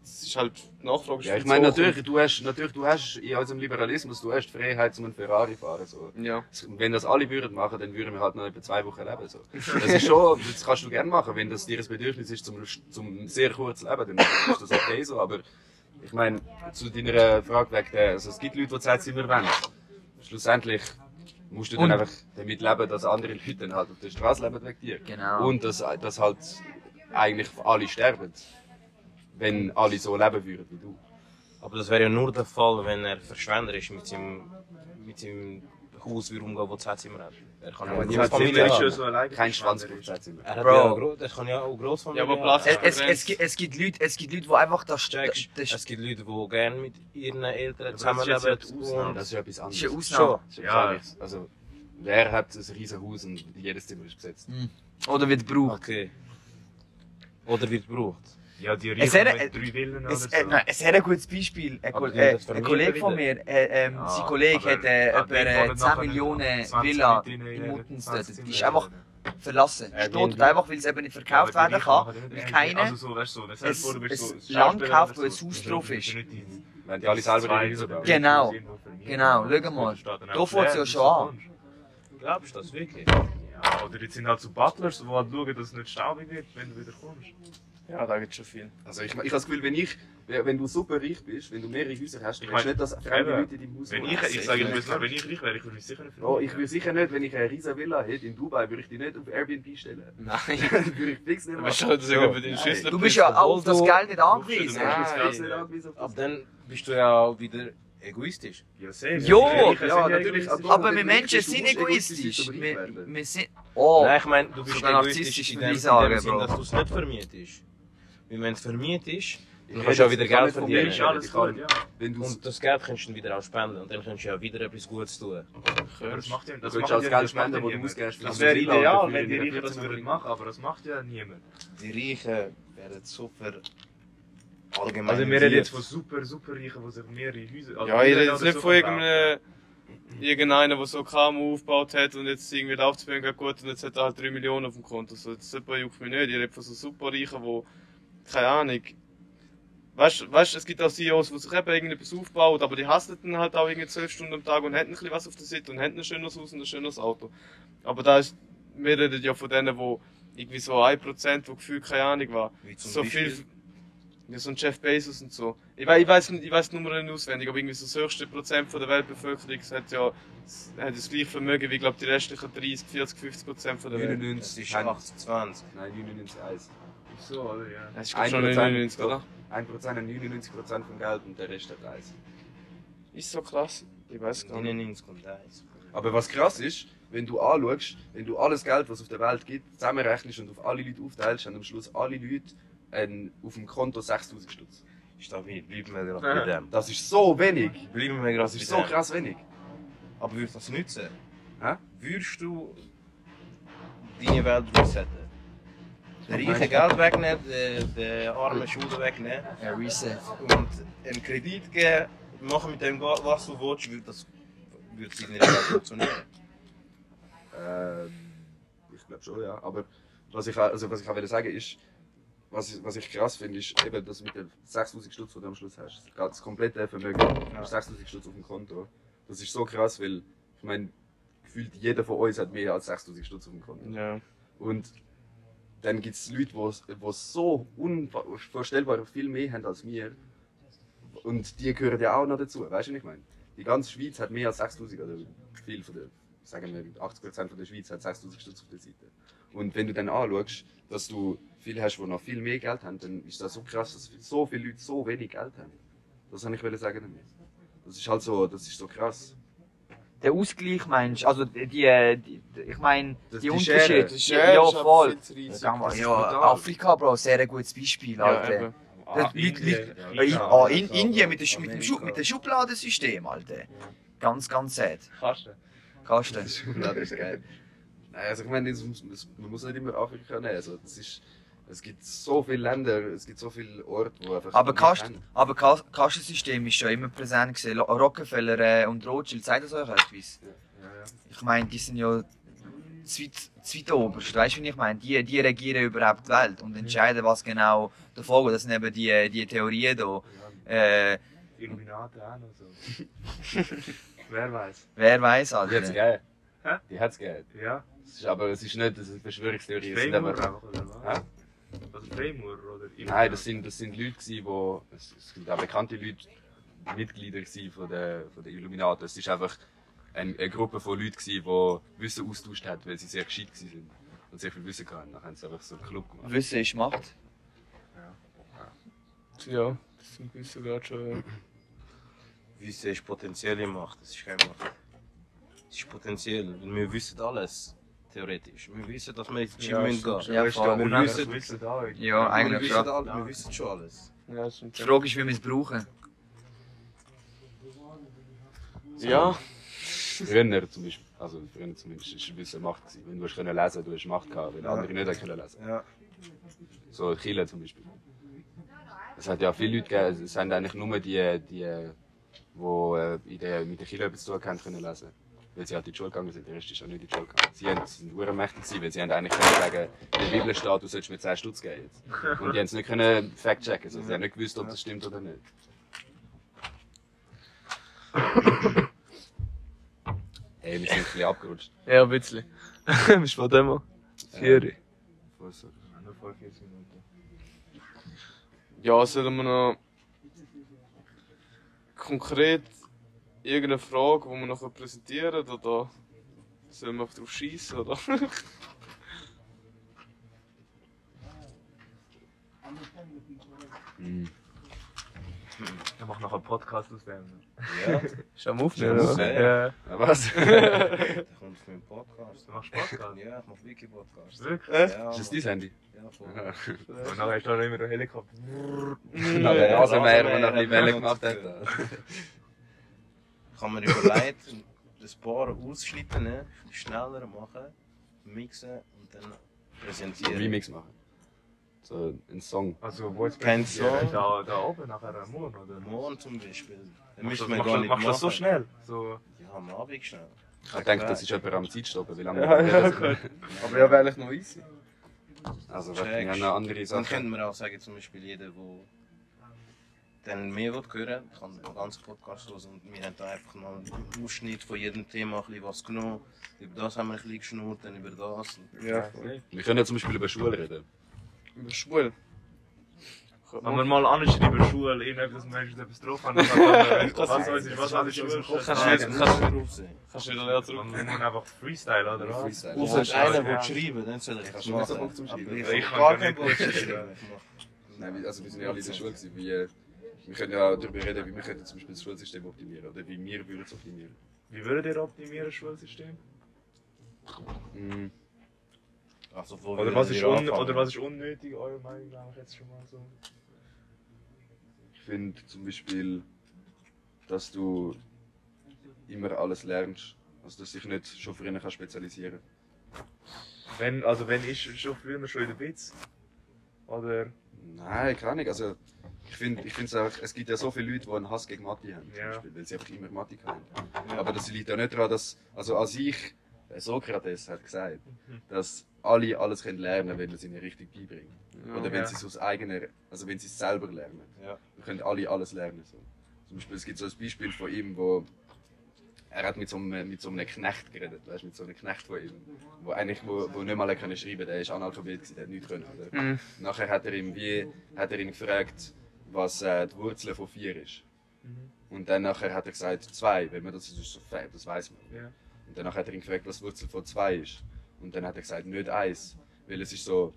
es ist halt, ist Ja, ich meine, zu natürlich, du hast, natürlich, du hast in unserem Liberalismus, du hast die Freiheit, zum einen Ferrari fahren, so. Ja. Wenn das alle würden machen, dann würden wir halt noch etwa zwei Wochen leben, so. <laughs> Das ist schon, das kannst du gerne machen, wenn das dir ein Bedürfnis ist zum, zum sehr kurz leben, dann ist das okay so, aber ich meine, zu deiner Frage wegen der, also es gibt Leute, die Zeit immer wollen. Schlussendlich musst du dann Und- einfach damit leben, dass andere Leute dann halt auf der Straße leben wegen dir. Genau. Und dass, dass halt eigentlich alle sterben. Wenn alle so leben würden wie du. Aber das wäre ja nur der Fall, wenn er verschwenderisch mit seinem, mit seinem Haus wie umgehen, wo zwei Zimmer hat. Er kann ja, ja Familie ist ja haben. so. Kein Schwanz pro Zeitzimmer. Er hat Bro. ja, er kann ja auch Großfamilie Ja, aber Platz haben. Es, es, es, gibt- es, gibt Leute, es gibt Leute, die einfach das, Checkst, das, es gibt Leute, die gerne mit ihren Eltern ist zusammenleben. Ausnahme. Das ist ja etwas anderes. ist eine Ausnahme. Das ist Ja. ja. etwas- Also, wer hat ein riesen Haus und jedes Zimmer ist besetzt? Oder wird gebraucht. Okay. Oder wird gebraucht. Ja, die Es Reichen hat- mit drei Villen oder Es, so. äh, nein, es hat ein gutes Beispiel. Ein, Ko- die äh, ein Kollege von mir, äh, ähm, Ja, sein Kollege hat äh, etwa äh, wohnen 10 nachher Millionen 20 Villa in Muttens 20 dort. Die ist einfach verlassen. Airbnb. Steht einfach, weil es eben nicht verkauft die werden kann. Weil keiner Also so, weißt du, so, es so Land Schauspieler kauft, wo ein Haus drauf ist. Wenn die alle selber ihre Häuser bauen. Genau. Genau, schau mal. Da fängt's leer, ja schon an. Glaubst du das wirklich? Ja, oder jetzt sind halt so Butlers, die halt schauen, dass es nicht staubig wird, wenn du wieder kommst. Ja, da gibt's schon viel. Also ich, ich habe das Gefühl, wenn ich, wenn du super reich bist, wenn du mehrere Häuser hast, Ich dann willst du nicht, dass fremde Leute in deinem Haus Wenn ich, ich sage, ich muss, wenn ich reich wäre, ich würde mich sicher nicht Bro, ich würde sicher nicht, wenn ich eine riesen Villa hätte in Dubai, würde ich die nicht auf Airbnb stellen. Nein. <laughs> würde ich fix nicht machen. schon, Ja. den. Schüssel. Du bist ja auch auf das Geld nicht angewiesen. musst Nein, das ich Geld bin nicht angewiesen auf das. Aber dann bist du ja auch wieder egoistisch. Ja, safe. Jo, sind ja, natürlich, egoistisch. aber- Aber wir Menschen sind egoistisch Wir, wir sind. Oh! Nein, ich meine, du bist Sogar egoistisch in dem, in dem Sinn, dass du es nicht vermietest. Weil wenn es vermietet ist, dann kannst du auch wieder Geld verdienen. Ist alles gut, ja. Wenn du Und das Geld kannst du dann wieder auch spenden und dann kannst du ja wieder etwas Gutes tun. Das macht ja, Du das als ja, Geld das macht spenden, wo du für Das wäre ideal, wenn die Reichen das 14 würden machen, aber das macht ja niemand. Die Reichen werden super allgemein. Also wir reden jetzt von super, super Reichen, die sich mehrere Häuser... Also Ja, ich rede jetzt nicht von irgendeinem, irgendeiner, der so KMU aufgebaut hat und jetzt irgendwie läuft es bei ihm gerade gut und jetzt hat er halt 3 Millionen auf dem Konto. So, das super juckt mich nicht. Ich rede von so super Reichen, die, keine Ahnung, Weißt du, es gibt auch CEOs, die sich eben irgendetwas aufbauen, aber die hassen dann halt auch irgendwie 12 Stunden am Tag und hätten ein bisschen was auf der Seite und hätten ein schönes Haus und ein schönes Auto. Aber da ist, wir reden ja von denen, die irgendwie so 1%, die gefühlt keine Ahnung war. Wie zum So Beispiel? viel, ja, so ein Jeff Bezos und so. Ich weiß, ich weiß, nicht- ich weiß die Nummer nicht auswendig, aber irgendwie so das höchste Prozent von der Weltbevölkerung hat ja, hat das gleiche Vermögen wie, glaube die restlichen 30, 40, 50 Prozent von der Welt. 99, Das ist kein- 28. Nein, 99 1. So, oder? Ja. Das ist schon 1%, 99, oder? 1% hat 99% vom Geld und der Rest hat 1. Ist so krass. Ich weiß gar nicht. 99 und 1. Aber was krass ist, wenn du anschaust, wenn du alles Geld, was es auf der Welt gibt, zusammenrechnest und auf alle Leute aufteilst, haben am Schluss alle Leute ein, auf dem Konto 6000 Stutz. Stabil, bleiben wir gerade bei dem. Das ist so wenig. Bleiben wir gerade Das ist so krass wenig. Aber würdest du das nützen? Hä? Würdest du deine Welt resetten? Den reichen Geld wegnehmen, den, den armen Schulden wegnehmen Ja, Reset. und einen Kredit geben machen mit dem, was du willst, würde das würde der Welt funktionieren. Ähm, ich glaube schon, ja. Aber was ich, auch- also, was ich auch will sagen ist, was, ich- was ich krass finde, ist eben, dass mit den 6000 Stutz, die du am Schluss hast, das, komplette Vermögen, du hast 6000 Stutz auf dem Konto. Das ist so krass, weil ich meine, gefühlt jeder von uns hat mehr als 6000 Stutz auf dem Konto. Ja. Und dann gibt es Leute, die so unvorstellbar viel mehr haben als wir. Und die gehören ja auch noch dazu. Weißt du, was ich meine? Die ganze Schweiz hat mehr als 6000 oder viel von der, sagen wir 80% von der Schweiz hat 6000 Stutz auf der Seite. Und wenn du dann anschaust, dass du viele hast, die noch viel mehr Geld haben, dann ist das so krass, dass so viele Leute so wenig Geld haben. Das wollte ich sagen. Das ist halt so, das ist so krass. Der Ausgleich meinst du? Also die, die, die ich meine, die die Unterschiede. Ja, ja, voll. ja. Afrika, Bro, sehr ein gutes Beispiel, Ja, Alter. eben. Leute, Leute, ja, in, ah, in Indien mit, der, mit, dem Schu mit dem Schubladensystem, Alter. Ganz, ganz sad. Kannst du? das ist geil. Nein, also ich meine, man muss nicht immer Afrika nehmen. Also, das ist, es gibt so viele Länder, es gibt so viele Orte, wo einfach. Aber, Kast, aber Kas- Kastensystem ist schon immer präsent gewesen. Rockefeller äh, und Rothschild, sagt das euch etwas? Ich meine, die sind ja zweit, zweitoberst, weißt du, wie ich meine? Die, die regieren überhaupt die Welt und entscheiden, was genau der Folge. Das sind eben die, die Theorien da. Äh, Illuminati auch noch so. <laughs> Wer weiß. wer weiß, Die hat's Alter. gegeben. Hä? Die hat's gegeben. Ja? Es ist, aber es ist nicht, das ist Verschwörungstheorie. Es sind Freimaurer Also Freimaurer oder nein, das sind, das sind Leute, wo, es, sind auch bekannte Leute, Mitglieder von der, von der Illuminati. Es ist einfach eine, eine Gruppe von Leuten, die Wissen austauscht hat, weil sie sehr gescheit sind und sehr viel Wissen hatten. Dann haben sie einfach so einen Club gemacht. Wissen ist Macht. Ja, das sind wir sogar schon. Ja. <clears throat> Wissen ist potenzielle Macht, das ist keine Macht. Es ist potenziell, weil wir wissen alles. Theoretisch. Wir wissen, dass wir ins Gym Ja, müssen gehen. Ja, Wir voll. wissen, wissen da. Ja, Wir eigentlich wissen, schon. wir wissen schon alles. Ja. Die Frage ist, wie wir es brauchen. Ja, Früher zum Beispiel, also früher zumindest, ist Wissen Macht gewesen. Wenn du hast können lesen, du hast Macht gehabt, weil andere nicht können lesen. Ja. So Chile zum Beispiel. Es hat ja viele Leute gegeben, es haben eigentlich nur die, die, wo äh, in der, mit der Chile etwas zu tun haben, können lesen. Weil sie halt in die Schule gegangen sind, der Rest ist auch nicht in die Schule gegangen. Sie haben, sind urmächtig gewesen, weil sie haben eigentlich können sagen, in der Bibel steht, du sollst mir 10 Stutz geben jetzt. Und die haben es nicht können fact-checken, also sie haben nicht gewusst, ob das stimmt oder nicht. <coughs> Hey, wir sind ein bisschen abgerutscht. ja, ein bisschen. <laughs> Bist du von dem? Vier. 45 Minuten. Ja, sollen wir noch konkret irgendeine Frage, die wir noch präsentieren oder sollen wir drauf schießen oder? Mhm. Ich mach noch einen Podcast aus dem. Ja, Ist am Aufnehmen, Schon oder? Ja. Ja, was? der kommt für einen Podcast. Du machst Podcast? Ja, ich mach Wiki-Podcast. Wirklich? Ja, Ist das dein Handy? Ja, voll. <laughs> Und nachher ist da noch immer der Helikopter. Aber der Rasenmäher, der Rasenmäher noch ein bisschen Welle gemacht hat. <laughs> Habe mir überlegt, ein <laughs> paar Ausschnitte nehmen, schneller machen, mixen und dann präsentieren. Remix machen. So ein Song. Also, wo jetzt Kein? Song. Da, da oben, nachher am Morgen, oder? Morgen zum Beispiel. Dann Machst müssen du das, wir gar nicht machst du das so machen. schnell? So. Ja, am Abend schnell. Ich denke, das ist jemand am Zeitstoppen, wie lange Ja, ja, reden. gut. Aber ja, wäre eigentlich noch easy. Also, wir haben noch andere Dann Sachen. könnten wir auch sagen, zum Beispiel jeder, der dann mehr will hören kann den ganzen Podcast hören. Und wir haben da einfach mal einen Ausschnitt von jedem Thema ein bisschen was genommen. Über das haben wir ein bisschen geschnurrt, dann über das. Ja, voll. Wir können ja zum Beispiel über Schule reden. Über schwul. Wenn wir mal anschreiben, Schule, irgendetwas, Menschen etwas drauf haben, dann kann <laughs> was alles ist, was alles ist, was Kannst Kannst du drauf wieder leer zurück? Man muss einfach Freestyle, oder was? Freestyle. Außer Ja, einer ja. will schreiben, dann soll ich das machen. Ich Ich habe kann gar nicht Bock zu schreiben. Ich Nein, wir- also wir sind ja alle in der Schule gewesen, wie, äh, wir können ja darüber reden, wie wir können zum Beispiel das Schulsystem optimieren oder wie wir würden es optimieren. Wie würdet ihr optimieren, das Schulsystem? Mhm. Also, wo Oder was, ist un oder was ist unnötig, eurer Meinung nach, jetzt schon mal so? Ich finde zum Beispiel, dass du immer alles lernst. Also dass du dich nicht schon früher kannst spezialisieren Wenn, also wenn ich schon früher schon in der Witz, oder Nein, keine Ahnung. Also, ich finde ich find's auch, es gibt ja so viele Leute, die einen Hass gegen Mathe haben, zum Ja. Beispiel, weil sie einfach immer Mathe haben. Aber das liegt ja nicht daran, dass, also an sich, äh, Sokrates hat gesagt, dass alle alles können lernen wenn er es ihnen richtig beibringt. Oder wenn Ja. sie es aus eigener, also wenn sie es selber lernen. Ja. Wir können alle alles lernen. So. Zum Beispiel, es gibt so ein Beispiel von ihm, wo er hat mit so einem, mit so einem Knecht geredet, weißt, mit so einem Knecht von ihm, wo eigentlich wo, wo nicht mal können schreiben, der ist Analphabet der hat nichts können. Oder? Mhm. Nachher hat er ihm wie, hat er ihn gefragt, was äh, die Wurzel von vier ist. Und dann nachher hat er gesagt zwei, weil man das ist so fair, das weiß man. Ja. Und danach hat er ihn gefragt, was die Wurzel von zwei ist. Und dann hat er gesagt, nicht eins, weil es ist so,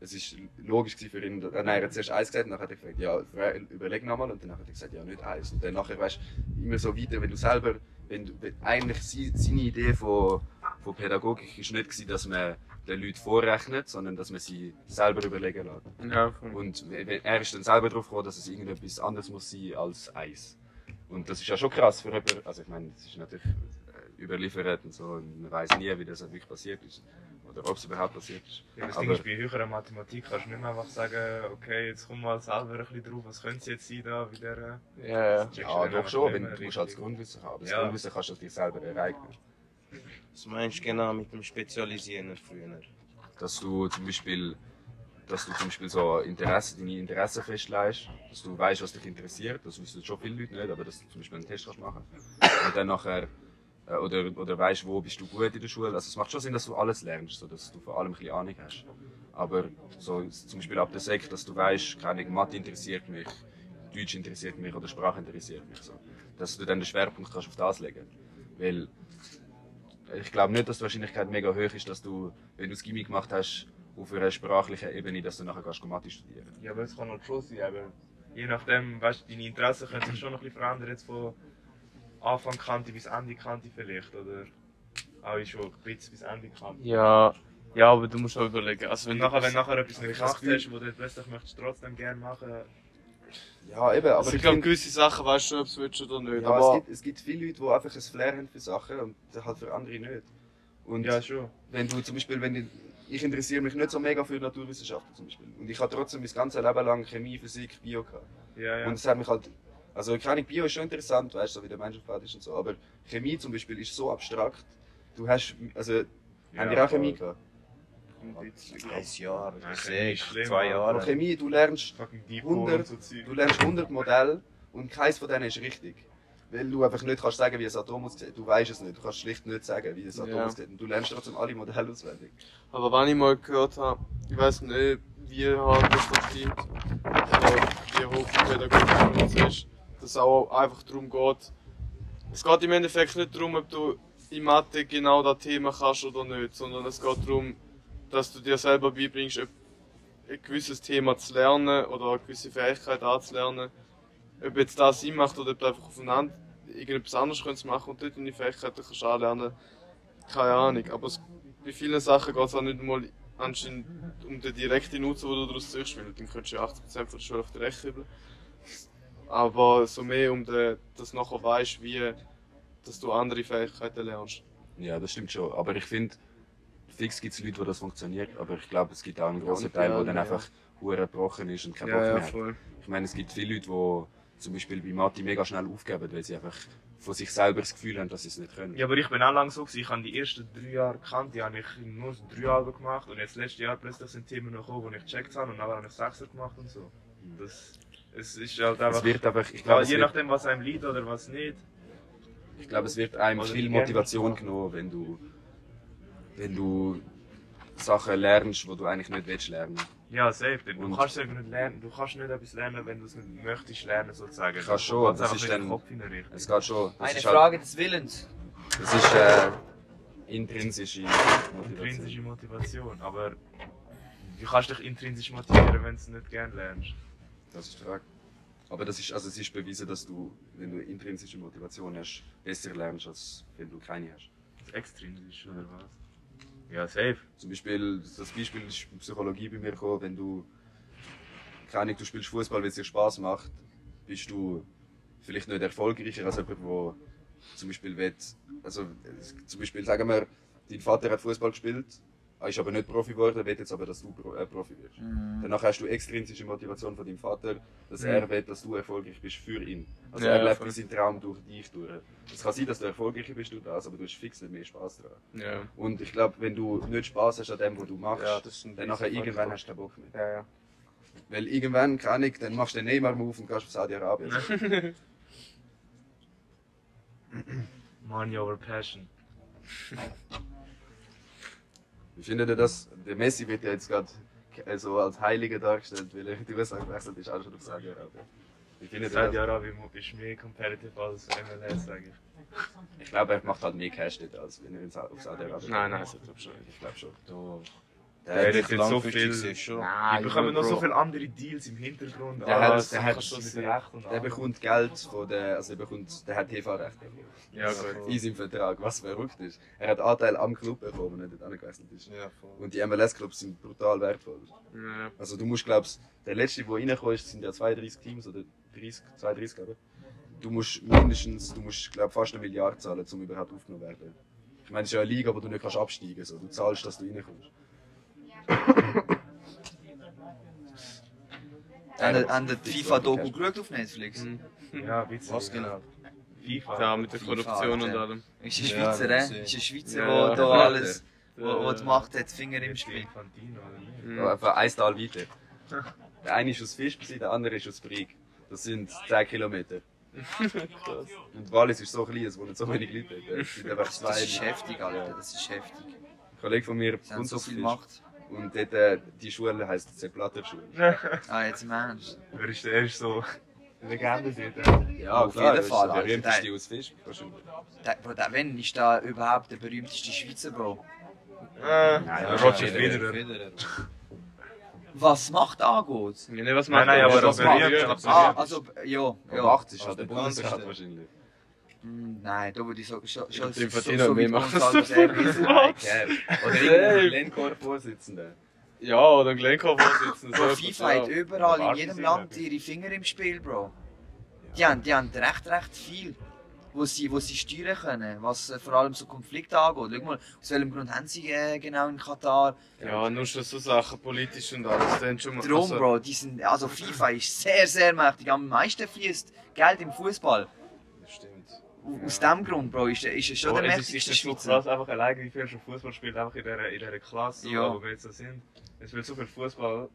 es ist logisch für ihn. Nein, er hat zuerst eins gesagt, und dann hat er gefragt, ja, überleg nochmal. Und dann hat er gesagt, ja, nicht eins. Und dann nachher, weißt du, immer so weiter, wenn du selber, wenn du, wenn eigentlich seine Idee von, von Pädagogik ist nicht gewesen, dass man den Leuten vorrechnet, sondern dass man sie selber überlegen lässt. Ja, voll. Und er ist dann selber darauf gekommen, dass es irgendetwas anderes muss sein als Eis. Und das ist ja schon krass für jemanden, also ich meine, es ist natürlich äh, überliefert und so, und man weiß nie, wie das wirklich passiert ist. Oder ob es überhaupt passiert ist. Ja, das Aber- Ding ist, bei höherer Mathematik kannst du nicht mehr einfach sagen, okay, jetzt komm mal selber ein bisschen drauf, was könnte es jetzt sein da, wie der... Ja, ja. doch schon, wenn du musst halt das richtig. Grundwissen haben. Aber das Ja. Grundwissen kannst du dich selber ereignen. Was meinst du genau mit dem Spezialisieren früher? Dass du zum Beispiel, dass du zum Beispiel so Interesse, deine Interessen festlegst, dass du weißt, was dich interessiert. Das wissen schon viele Leute nicht, aber dass du zum Beispiel einen Test kannst machen Und dann nachher, äh, oder, oder weißt, wo bist du gut in der Schule. Also es macht schon Sinn, dass du alles lernst, so dass du von allem ein bisschen Ahnung hast. Aber so zum Beispiel ab der Sek, dass du weißt, keine Mathe interessiert mich, Deutsch interessiert mich oder Sprache interessiert mich. So. Dass du dann den Schwerpunkt kannst auf das legen Weil ich glaube nicht, dass die Wahrscheinlichkeit mega hoch ist, dass du, wenn du das Gimmick gemacht hast, auf einer sprachlichen Ebene, dass du nachher kannst Mathe studieren. Ja, aber es kann halt schon sein, aber je nachdem, weißt du, deine Interessen können sich schon noch ein bisschen verändern, jetzt von Anfang Kante bis Ende Kante vielleicht, oder auch schon Spitz bis Ende Kante. Ja, ja, aber du musst auch überlegen. Also Wenn nachher, wenn nachher etwas nicht gemacht hast, wo du plötzlich möchtest du trotzdem gerne machen, Ja, eben, aber also ich glaube, gewisse Sachen weißt du, ob es willst oder nicht. ja, aber es, gibt, es gibt viele Leute, die einfach ein Flair haben für Sachen und halt für andere nicht. Und ja schon. wenn du zum Beispiel, wenn ich, ich interessiere mich nicht so mega für Naturwissenschaften zum Beispiel. Und ich habe trotzdem mein ganzes Leben lang Chemie, Physik, Bio gehabt. Ja, ja. Und es hat mich halt, also keine Bio ist schon interessant, weißt du, so wie der Mensch aufgebaut ist und so, aber Chemie zum Beispiel ist so abstrakt. Du hast, also, Ja, haben die auch. Chemie gehabt? Ein Jahr, sechs, schlimm, zwei Jahre. Chemie, du lernst Fucking Dipol 100, und so Zeug. du lernst 100 Modelle und keins von denen ist richtig. Weil du einfach nicht kannst sagen, wie ein Atom aussieht. Du weißt es nicht. Du kannst schlicht nicht sagen, wie ein Atom Ja. aussieht. Und du lernst trotzdem alle Modelle auswendig. Aber wenn ich mal gehört habe, ich weiß nicht, wie hart das da stimmt, wie hoch die Pädagogik ist, dass es auch einfach darum geht, es geht im Endeffekt nicht darum, ob du in Mathe genau das Thema kannst oder nicht, sondern es geht darum, dass du dir selber beibringst, ein gewisses Thema zu lernen oder eine gewisse Fähigkeit anzulernen. Ob jetzt das Sinn macht oder ob du einfach aufeinander irgendetwas anderes könntest machen und dort deine Fähigkeiten kannst anlernen keine Ahnung. Aber es, bei vielen Sachen geht es auch nicht mal anscheinend um den direkten Nutzen, den du daraus ziehst, weil dann könntest du ja 80% von der Schule auf der Rechnung üben. Aber so mehr um den, dass du nachher weißt, wie dass du andere Fähigkeiten lernst. Ja, das stimmt schon. Aber ich finde, fix gibt es Leute, wo das funktioniert. Aber ich glaube, es gibt auch einen großen Teil, der dann ja. einfach hure gebrochen ist und keinen Bock mehr hat. voll. Ich meine, es gibt viele Leute, die zum Beispiel bei Mathe mega schnell aufgeben, weil sie einfach von sich selber das Gefühl haben, dass sie es nicht können. Ja, aber ich bin auch lang so gewesen. Ich habe die ersten drei Jahre gekannt, die habe ich nur so drei Alben gemacht und jetzt letztes Jahr plötzlich sind Themen noch gekommen, die ich gecheckt habe und dann habe ich Sechser gemacht und so. Das, es ist halt einfach, Es wird einfach, ich ja, glaube, je nachdem was einem liegt oder was nicht. ich glaube, es wird einem viel Motivation genommen, wenn du, wenn du Sachen lernst, die du eigentlich nicht willst lernen. Ja, safe. Du Und- kannst es nicht lernen. Du kannst nicht etwas lernen, wenn du es nicht möchtest lernen, sozusagen. Kannst Du schon, das einfach ist dann- Kopf. Es geht schon. Das Eine ist halt- Frage des Willens. Das ist äh, intrinsische Motivation. Intrinsische Motivation. Aber wie kannst du dich intrinsisch motivieren, wenn du es nicht gerne lernst? Das ist die Frage. Aber das ist, also es ist bewiesen, dass du, wenn du intrinsische Motivation hast, besser lernst, als wenn du keine hast. Extrinsisch oder was? Ja, safe. Zum Beispiel, das Beispiel ist Psychologie bei mir gekommen, wenn du, keine Ahnung, du spielst Fußball, weil es dir Spaß macht, bist du vielleicht nicht erfolgreicher als jemand, der zum Beispiel will, also zum Beispiel sagen wir, dein Vater hat Fußball gespielt, ist aber nicht Profi geworden, will jetzt aber, dass du äh, Profi wirst. Mhm. Danach hast du extrinsische Motivation von deinem Vater, dass Mhm. er will, dass du erfolgreich bist für ihn. Also Ja, er lebt seinen Traum durch dich durch. Es kann sein, dass du erfolgreicher bist durch das, aber du hast fix nicht mehr Spaß daran. Ja. Und ich glaube, wenn du nicht Spaß hast an dem, was du machst, Ja, dann nachher irgendwann hast du keinen Bock mehr. Ja, ja. Weil irgendwann, keine Ahnung, dann machst du den Neymar-Move und gehst auf Saudi-Arabien. <laughs> Money over Passion. <laughs> Wie findet ihr das? Der Messi wird ja jetzt gerade so als Heiliger dargestellt, weil er die USA gewechselt ist, auch schon auf Saudi-Arabien. Wie findet ihr das? Saudi-Arabien ist mehr competitive als MLS, sage ich. Ich glaube, er macht halt mehr Cash dort, als wenn er auf Saudi-Arabien Nein, nein, das glaube ich schon. Ich glaube schon. Du, Der hat jetzt so viel- gesehen schon. Die bekommen noch so viele andere Deals im Hintergrund. Der Ah, hat- das der hat- schon ist- Recht und Der bekommt Geld von der, also er bekommt, der hat TV-Recht bekommen. Ja, gut. In seinem Vertrag, was verrückt ist. Er hat Anteil am Club bekommen, wenn er dort angewechselt ist. Ja, voll. Und die MLS-Clubs sind brutal wertvoll. Ja. Also du musst, glaubst, der letzte, der reingekommen ist, sind ja 32 Teams oder 30, 32, glaube ich. Du musst mindestens, du musst, glaub, fast eine Milliarde zahlen, um überhaupt aufgenommen werden. Ich meine, es ist ja eine Liga, wo du nicht kannst absteigen so. Du zahlst, dass du reinkommst. Haben haben die FIFA-Doku geschaut auf Netflix? Mhm. Ja, witzig. Was genau? FIFA. Ja, mit der FIFA, Korruption und Alter. allem. Ist ein Ja, Schweizer, das äh? sehe Ist ein Schweizer, Ja, der ja. da alles, wo, wo die Macht hat, Finger im Spiel. Mhm. Ja, einfach ein Tal weiter. Der eine ist aus Fischbesitz, der andere ist aus Brig. Das sind 10 Kilometer. Und Wallis ist so klein, es wohnen so wenig Leute. Es sind einfach zwei. Das ist heftig, Alter, das ist heftig. Ein Kollege von mir Sie haben so viel Fisch. Macht. Und dort, äh, die Schule heisst Sepp Blatter Schule. Ah, jetzt im Ernst. Er ist, er ist so eine Legende dort. Ja, Auf klar, jeden ist Fall, Der berühmteste Der- aus Fisch. wahrscheinlich. Der, Bro, der wenn ist da überhaupt der berühmteste Schweizer, Bro. Nein, Roger Federer. Federer. Was Macht angeht? Ja, nee, was Nein, macht nein, er? aber Was das macht berühmt, er? Ah, also, ja, Ja. ja. 80 ist Also halt der bekannteste. wahrscheinlich. Hm, Nein, da würde ich so, schon, schon, so, den so, weit machen. Kerl. Oder irgendein Glencore-Vorsitzender. Ja, oder Glencore-Vorsitzender. Bro, so FIFA hat überall in jedem Land ihre Finger im Spiel, Bro. Die haben, die haben recht, recht viel, wo sie, wo sie steuern können, was äh, vor allem so Konflikte angeht. Schau mal, aus welchem Grund haben sie äh, genau in Katar? Ja, nur schon so Sachen, politisch und alles. Dann schon mal, Drum, also- Bro, die sind, also FIFA ist sehr, sehr mächtig. Am meisten fließt Geld im Fußball. Aus dem Grund, Bro, ist, ist er schon Oh, der es ist, ist mächtigste Schweizer. krass, einfach alleine wie viel schon Fußball spielt, einfach in dieser, in dieser Klasse, Ja. wo wir jetzt so sind. Es wird so viel Fußball,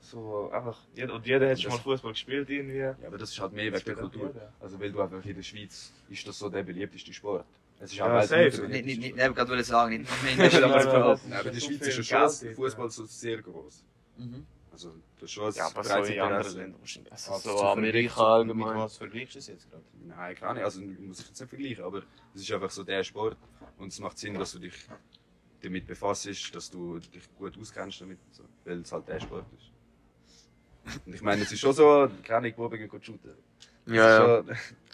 so einfach, jeder, und jeder hat schon mal Fußball gespielt irgendwie. Ja, aber das ist halt mehr wegen der Kultur. Also, weil du einfach in der Schweiz ist das so der beliebteste Sport. Es ist Ja, auch safe. weltweit der Nicht, beliebteste nicht, nicht, Sport. ich gerade sagen, nicht nicht mehr in Ja, der aber Schweiz, das- Bro. das- Nein, aber in der so Schweiz viel ist der Geld Schuss, dort, Fußball so sehr groß. Mhm. Also, der Schuss, Ja, aber so in anderen. Ländern wahrscheinlich. Also Also so Amerika Mit allgemein. was vergleichst du das jetzt gerade? Nein, keine Ahnung, also muss ich jetzt nicht vergleichen, aber es ist einfach so der Sport und es macht Sinn, dass du dich damit befasst, dass du dich gut auskennst damit, so, weil es halt der Sport ist. Und ich meine, es ist schon so, keine wir gehen shooten. Ja, ja. ist schon- <laughs>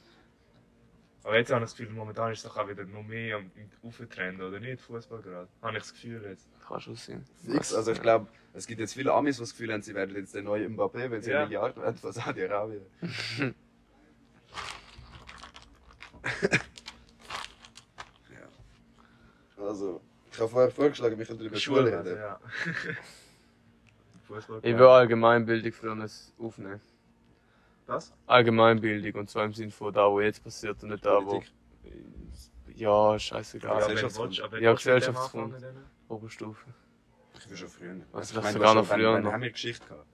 Aber jetzt habe ich das Gefühl, momentan ist es doch auch wieder noch mehr am Auftrend, oder nicht? Fußball gerade. Habe ich das Gefühl jetzt. Kann schon sein. Fix, also ich glaube, es gibt jetzt viele Amis, die das Gefühl haben, sie werden jetzt der neue Mbappé, wenn sie Ja. eine Milliarde werden von Saudi-Arabien. <laughs> ja. Also, ich habe vorher vorgeschlagen, wir können über Schule Schule, reden. ja. <laughs> Ich will Allgemeinbildung für uns aufnehmen. Was? Allgemeinbildung, und zwar im Sinne von da, wo jetzt passiert und nicht da, wo. Ja, Ja, scheißegal. aber Gesellschaftskunde. Ja, Gesellschaftskunde. Oberstufe. Ich will schon früher. Also, ich das meine, sogar noch schon- früher noch. haben wir Geschichte gehabt?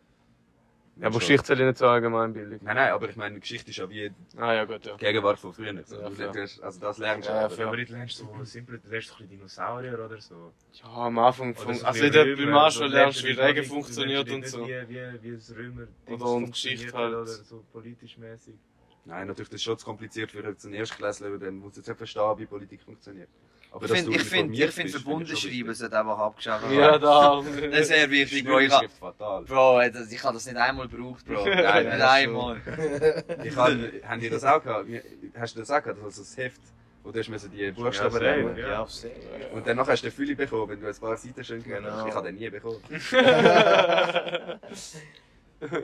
Ja, aber Schon. Geschichte zählt ja nicht zur Allgemeinbildung. Nein, nein, aber ich meine, Geschichte ist ja wie Ah ja, gut, ja. Gegenwart von früher. So. Ja, Du also das lernst du Ja, aber-. Aber jetzt lernst du so simpel, du lernst ein Dinosaurier oder so. Ja, am Anfang so Also in der bisschen Römer, Primarschule so lernst du, wie Regen funktioniert und so. Wie, wie, wie das Römer Oder und Geschichte halt. Oder so politisch mäßig. Nein, natürlich, das ist schon zu kompliziert für einen Erstklässler, dann muss jetzt nicht verstehen, wie Politik funktioniert. Aber Ich finde, du ich finde, ich finde bist, verbunden finde ich schon schreiben wichtig. sollte einfach abgeschafft werden. Ja, da. <laughs> Das ist sehr wichtig, Bro. Ich, ha- Schrift fatal. Bro, das- ich habe das nicht einmal gebraucht, Bro. <laughs> Nein, Ja, nicht das einmal. <laughs> Ich kann, haben die das auch gehabt? Hast du das auch gehabt? Also das Heft, wo du hast die Buchstaben safe, lernen ja. Ja, auf sehr. Und danach hast du den Fülle bekommen, wenn du ein paar Seiten schön gemacht hast. Genau. Ich habe den nie bekommen.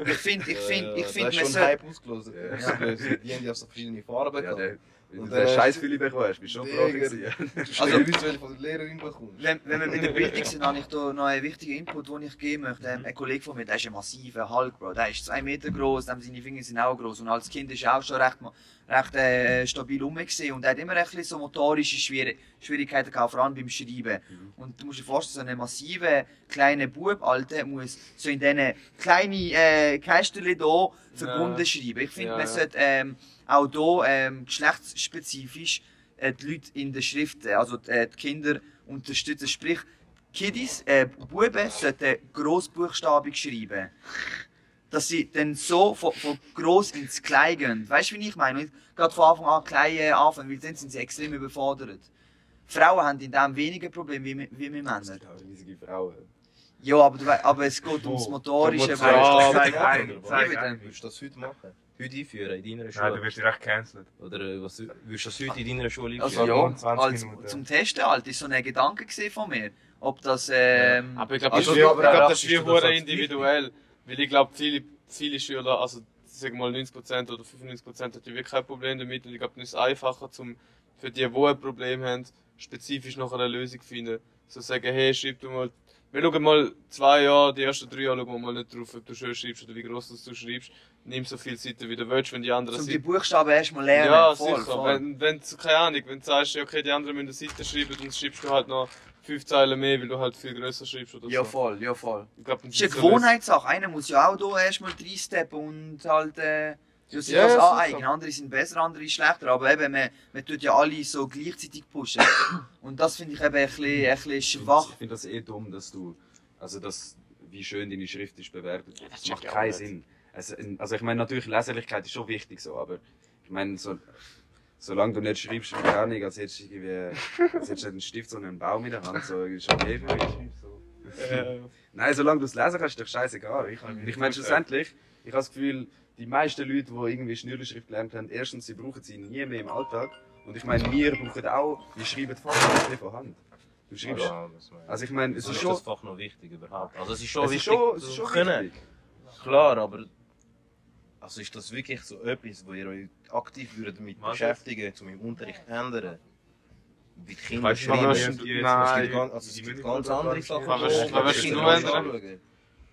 Ich finde, ich finde, ich finde, da man ist schon. Hype ausgelöst. ausgelöst. Die haben ja so verschiedene Farben Ja, gehabt. Wenn Und du den Scheiß viele bekommst, bist du schon. Profi gewesen. <laughs> Du Also- also, wenn du von der Lehrerin bekommst. Wenn, wenn wir bei der Bildung sind, habe ich da noch einen wichtigen Input, den ich geben möchte. Ähm, ein Kollege von mir, der ist ein massiver Hulk, Bro. Der ist zwei Meter groß, seine Finger sind auch groß. Und als Kind ist er auch schon recht, recht äh, stabil rumgesehen. Und er hat immer ein bisschen so motorische Schwier Schwierigkeiten gehabt, vor allem beim Schreiben. Und du musst dir vorstellen, so ein massiver kleiner Bub, Alter, muss so in diesen kleinen äh, Kästchen hier verbunden Ja. schreiben. Ich finde, Ja, man ja. sollte ähm, auch hier ähm, geschlechtsspezifisch äh, die Leute in der Schrift, äh, also äh, die Kinder unterstützen. Sprich, Kiddies, äh, Buben sollten grossbuchstabig schreiben. Dass sie dann so von, von gross ins Klein gehen. Weißt du, wie ich meine? Nicht Gerade von Anfang an klein anfangen, weil dann sind sie extrem überfordert. Frauen haben in dem weniger Probleme wie, wie wir Es Männer. gibt auch riesige Frauen. Ja, aber, du aber es geht ums Motorische. Ja, zeig ein, zeig ein. Würdest du das heute machen? Heute einführen in deiner Nein, du Schule? wirst direkt cancelled. Oder äh, was, würdest du das heute in deiner Schule Also einführen? ja, um 20 als, Minuten. zum Testen halt, ist so ein Gedanke von mir. Ob das, ähm, Aber ich glaube, Also, das, ja, ist- aber ich glaub, das ist wie individuell. Weil ich glaube, viele, viele Schüler, also sagen wir mal 90% oder 95% hat wirklich kein Problem damit. Und ich glaube, dann ist es einfacher, zum, für die, die ein Problem haben, spezifisch noch eine Lösung zu finden. So sagen, hey, schreib du mal, wir schauen mal zwei Jahre, die ersten drei Jahre schauen wir mal nicht drauf, ob du schön schreibst oder wie groß das du schreibst. Nimm so viele Seiten wie du willst, wenn die anderen zum die Seiten Buchstaben erstmal lernen. ja, voll, sicher. voll. Wenn, wenn du, keine Ahnung, wenn du sagst, okay, die anderen müssen eine Seite schreiben, dann schreibst du halt noch fünf Zeilen mehr, weil du halt viel grösser schreibst oder Ja, so. voll, ja, voll. Ich glaub, Das ist eine Gewohnheitssache. Einer muss ja auch hier erstmal reinsteppen und halt äh, ja, sich Ja, das ja, aneignen. Andere sind besser, andere schlechter. Aber eben, man, man tut ja alle so gleichzeitig pushen. <coughs> und das finde ich eben ein bisschen, ein bisschen schwach. Ich finde das eh dumm, dass du, also das, wie schön deine Schrift ist bewertet wird. Das check macht keinen. Sinn. Also, also ich meine, natürlich Leserlichkeit ist schon wichtig so, aber ich meine, so, solange du nicht schreibst, wie keine Ahnung, als hättest du irgendwie, als hättest du einen Stift, sondern einen Baum in der Hand, so, ist okay für mich. Äh, <laughs> Nein, solange du es lesen kannst, ist doch scheißegal. Ich ich meine, schlussendlich, ich habe das Gefühl, die meisten Leute, die irgendwie Schnürschrift gelernt haben, erstens, sie brauchen sie nie mehr im Alltag. Und ich meine, wir brauchen auch, wir schreiben fast nicht von Hand. Du schreibst, Ja, also ich meine, es Wieso ist ist schon, das Fach noch wichtig überhaupt? Also es ist schon es ist wichtig schon, es ist schon können. wichtig. Klar, aber also ist das wirklich so etwas, wo ihr euch aktiv würdet damit Was? beschäftigen, um im Unterricht zu ändern? Wie die Kinder Weißt schreiben. die jetzt- nein, Es was gibt die- ganz, also es gibt ganz andere Sachen. Die nur anschauen.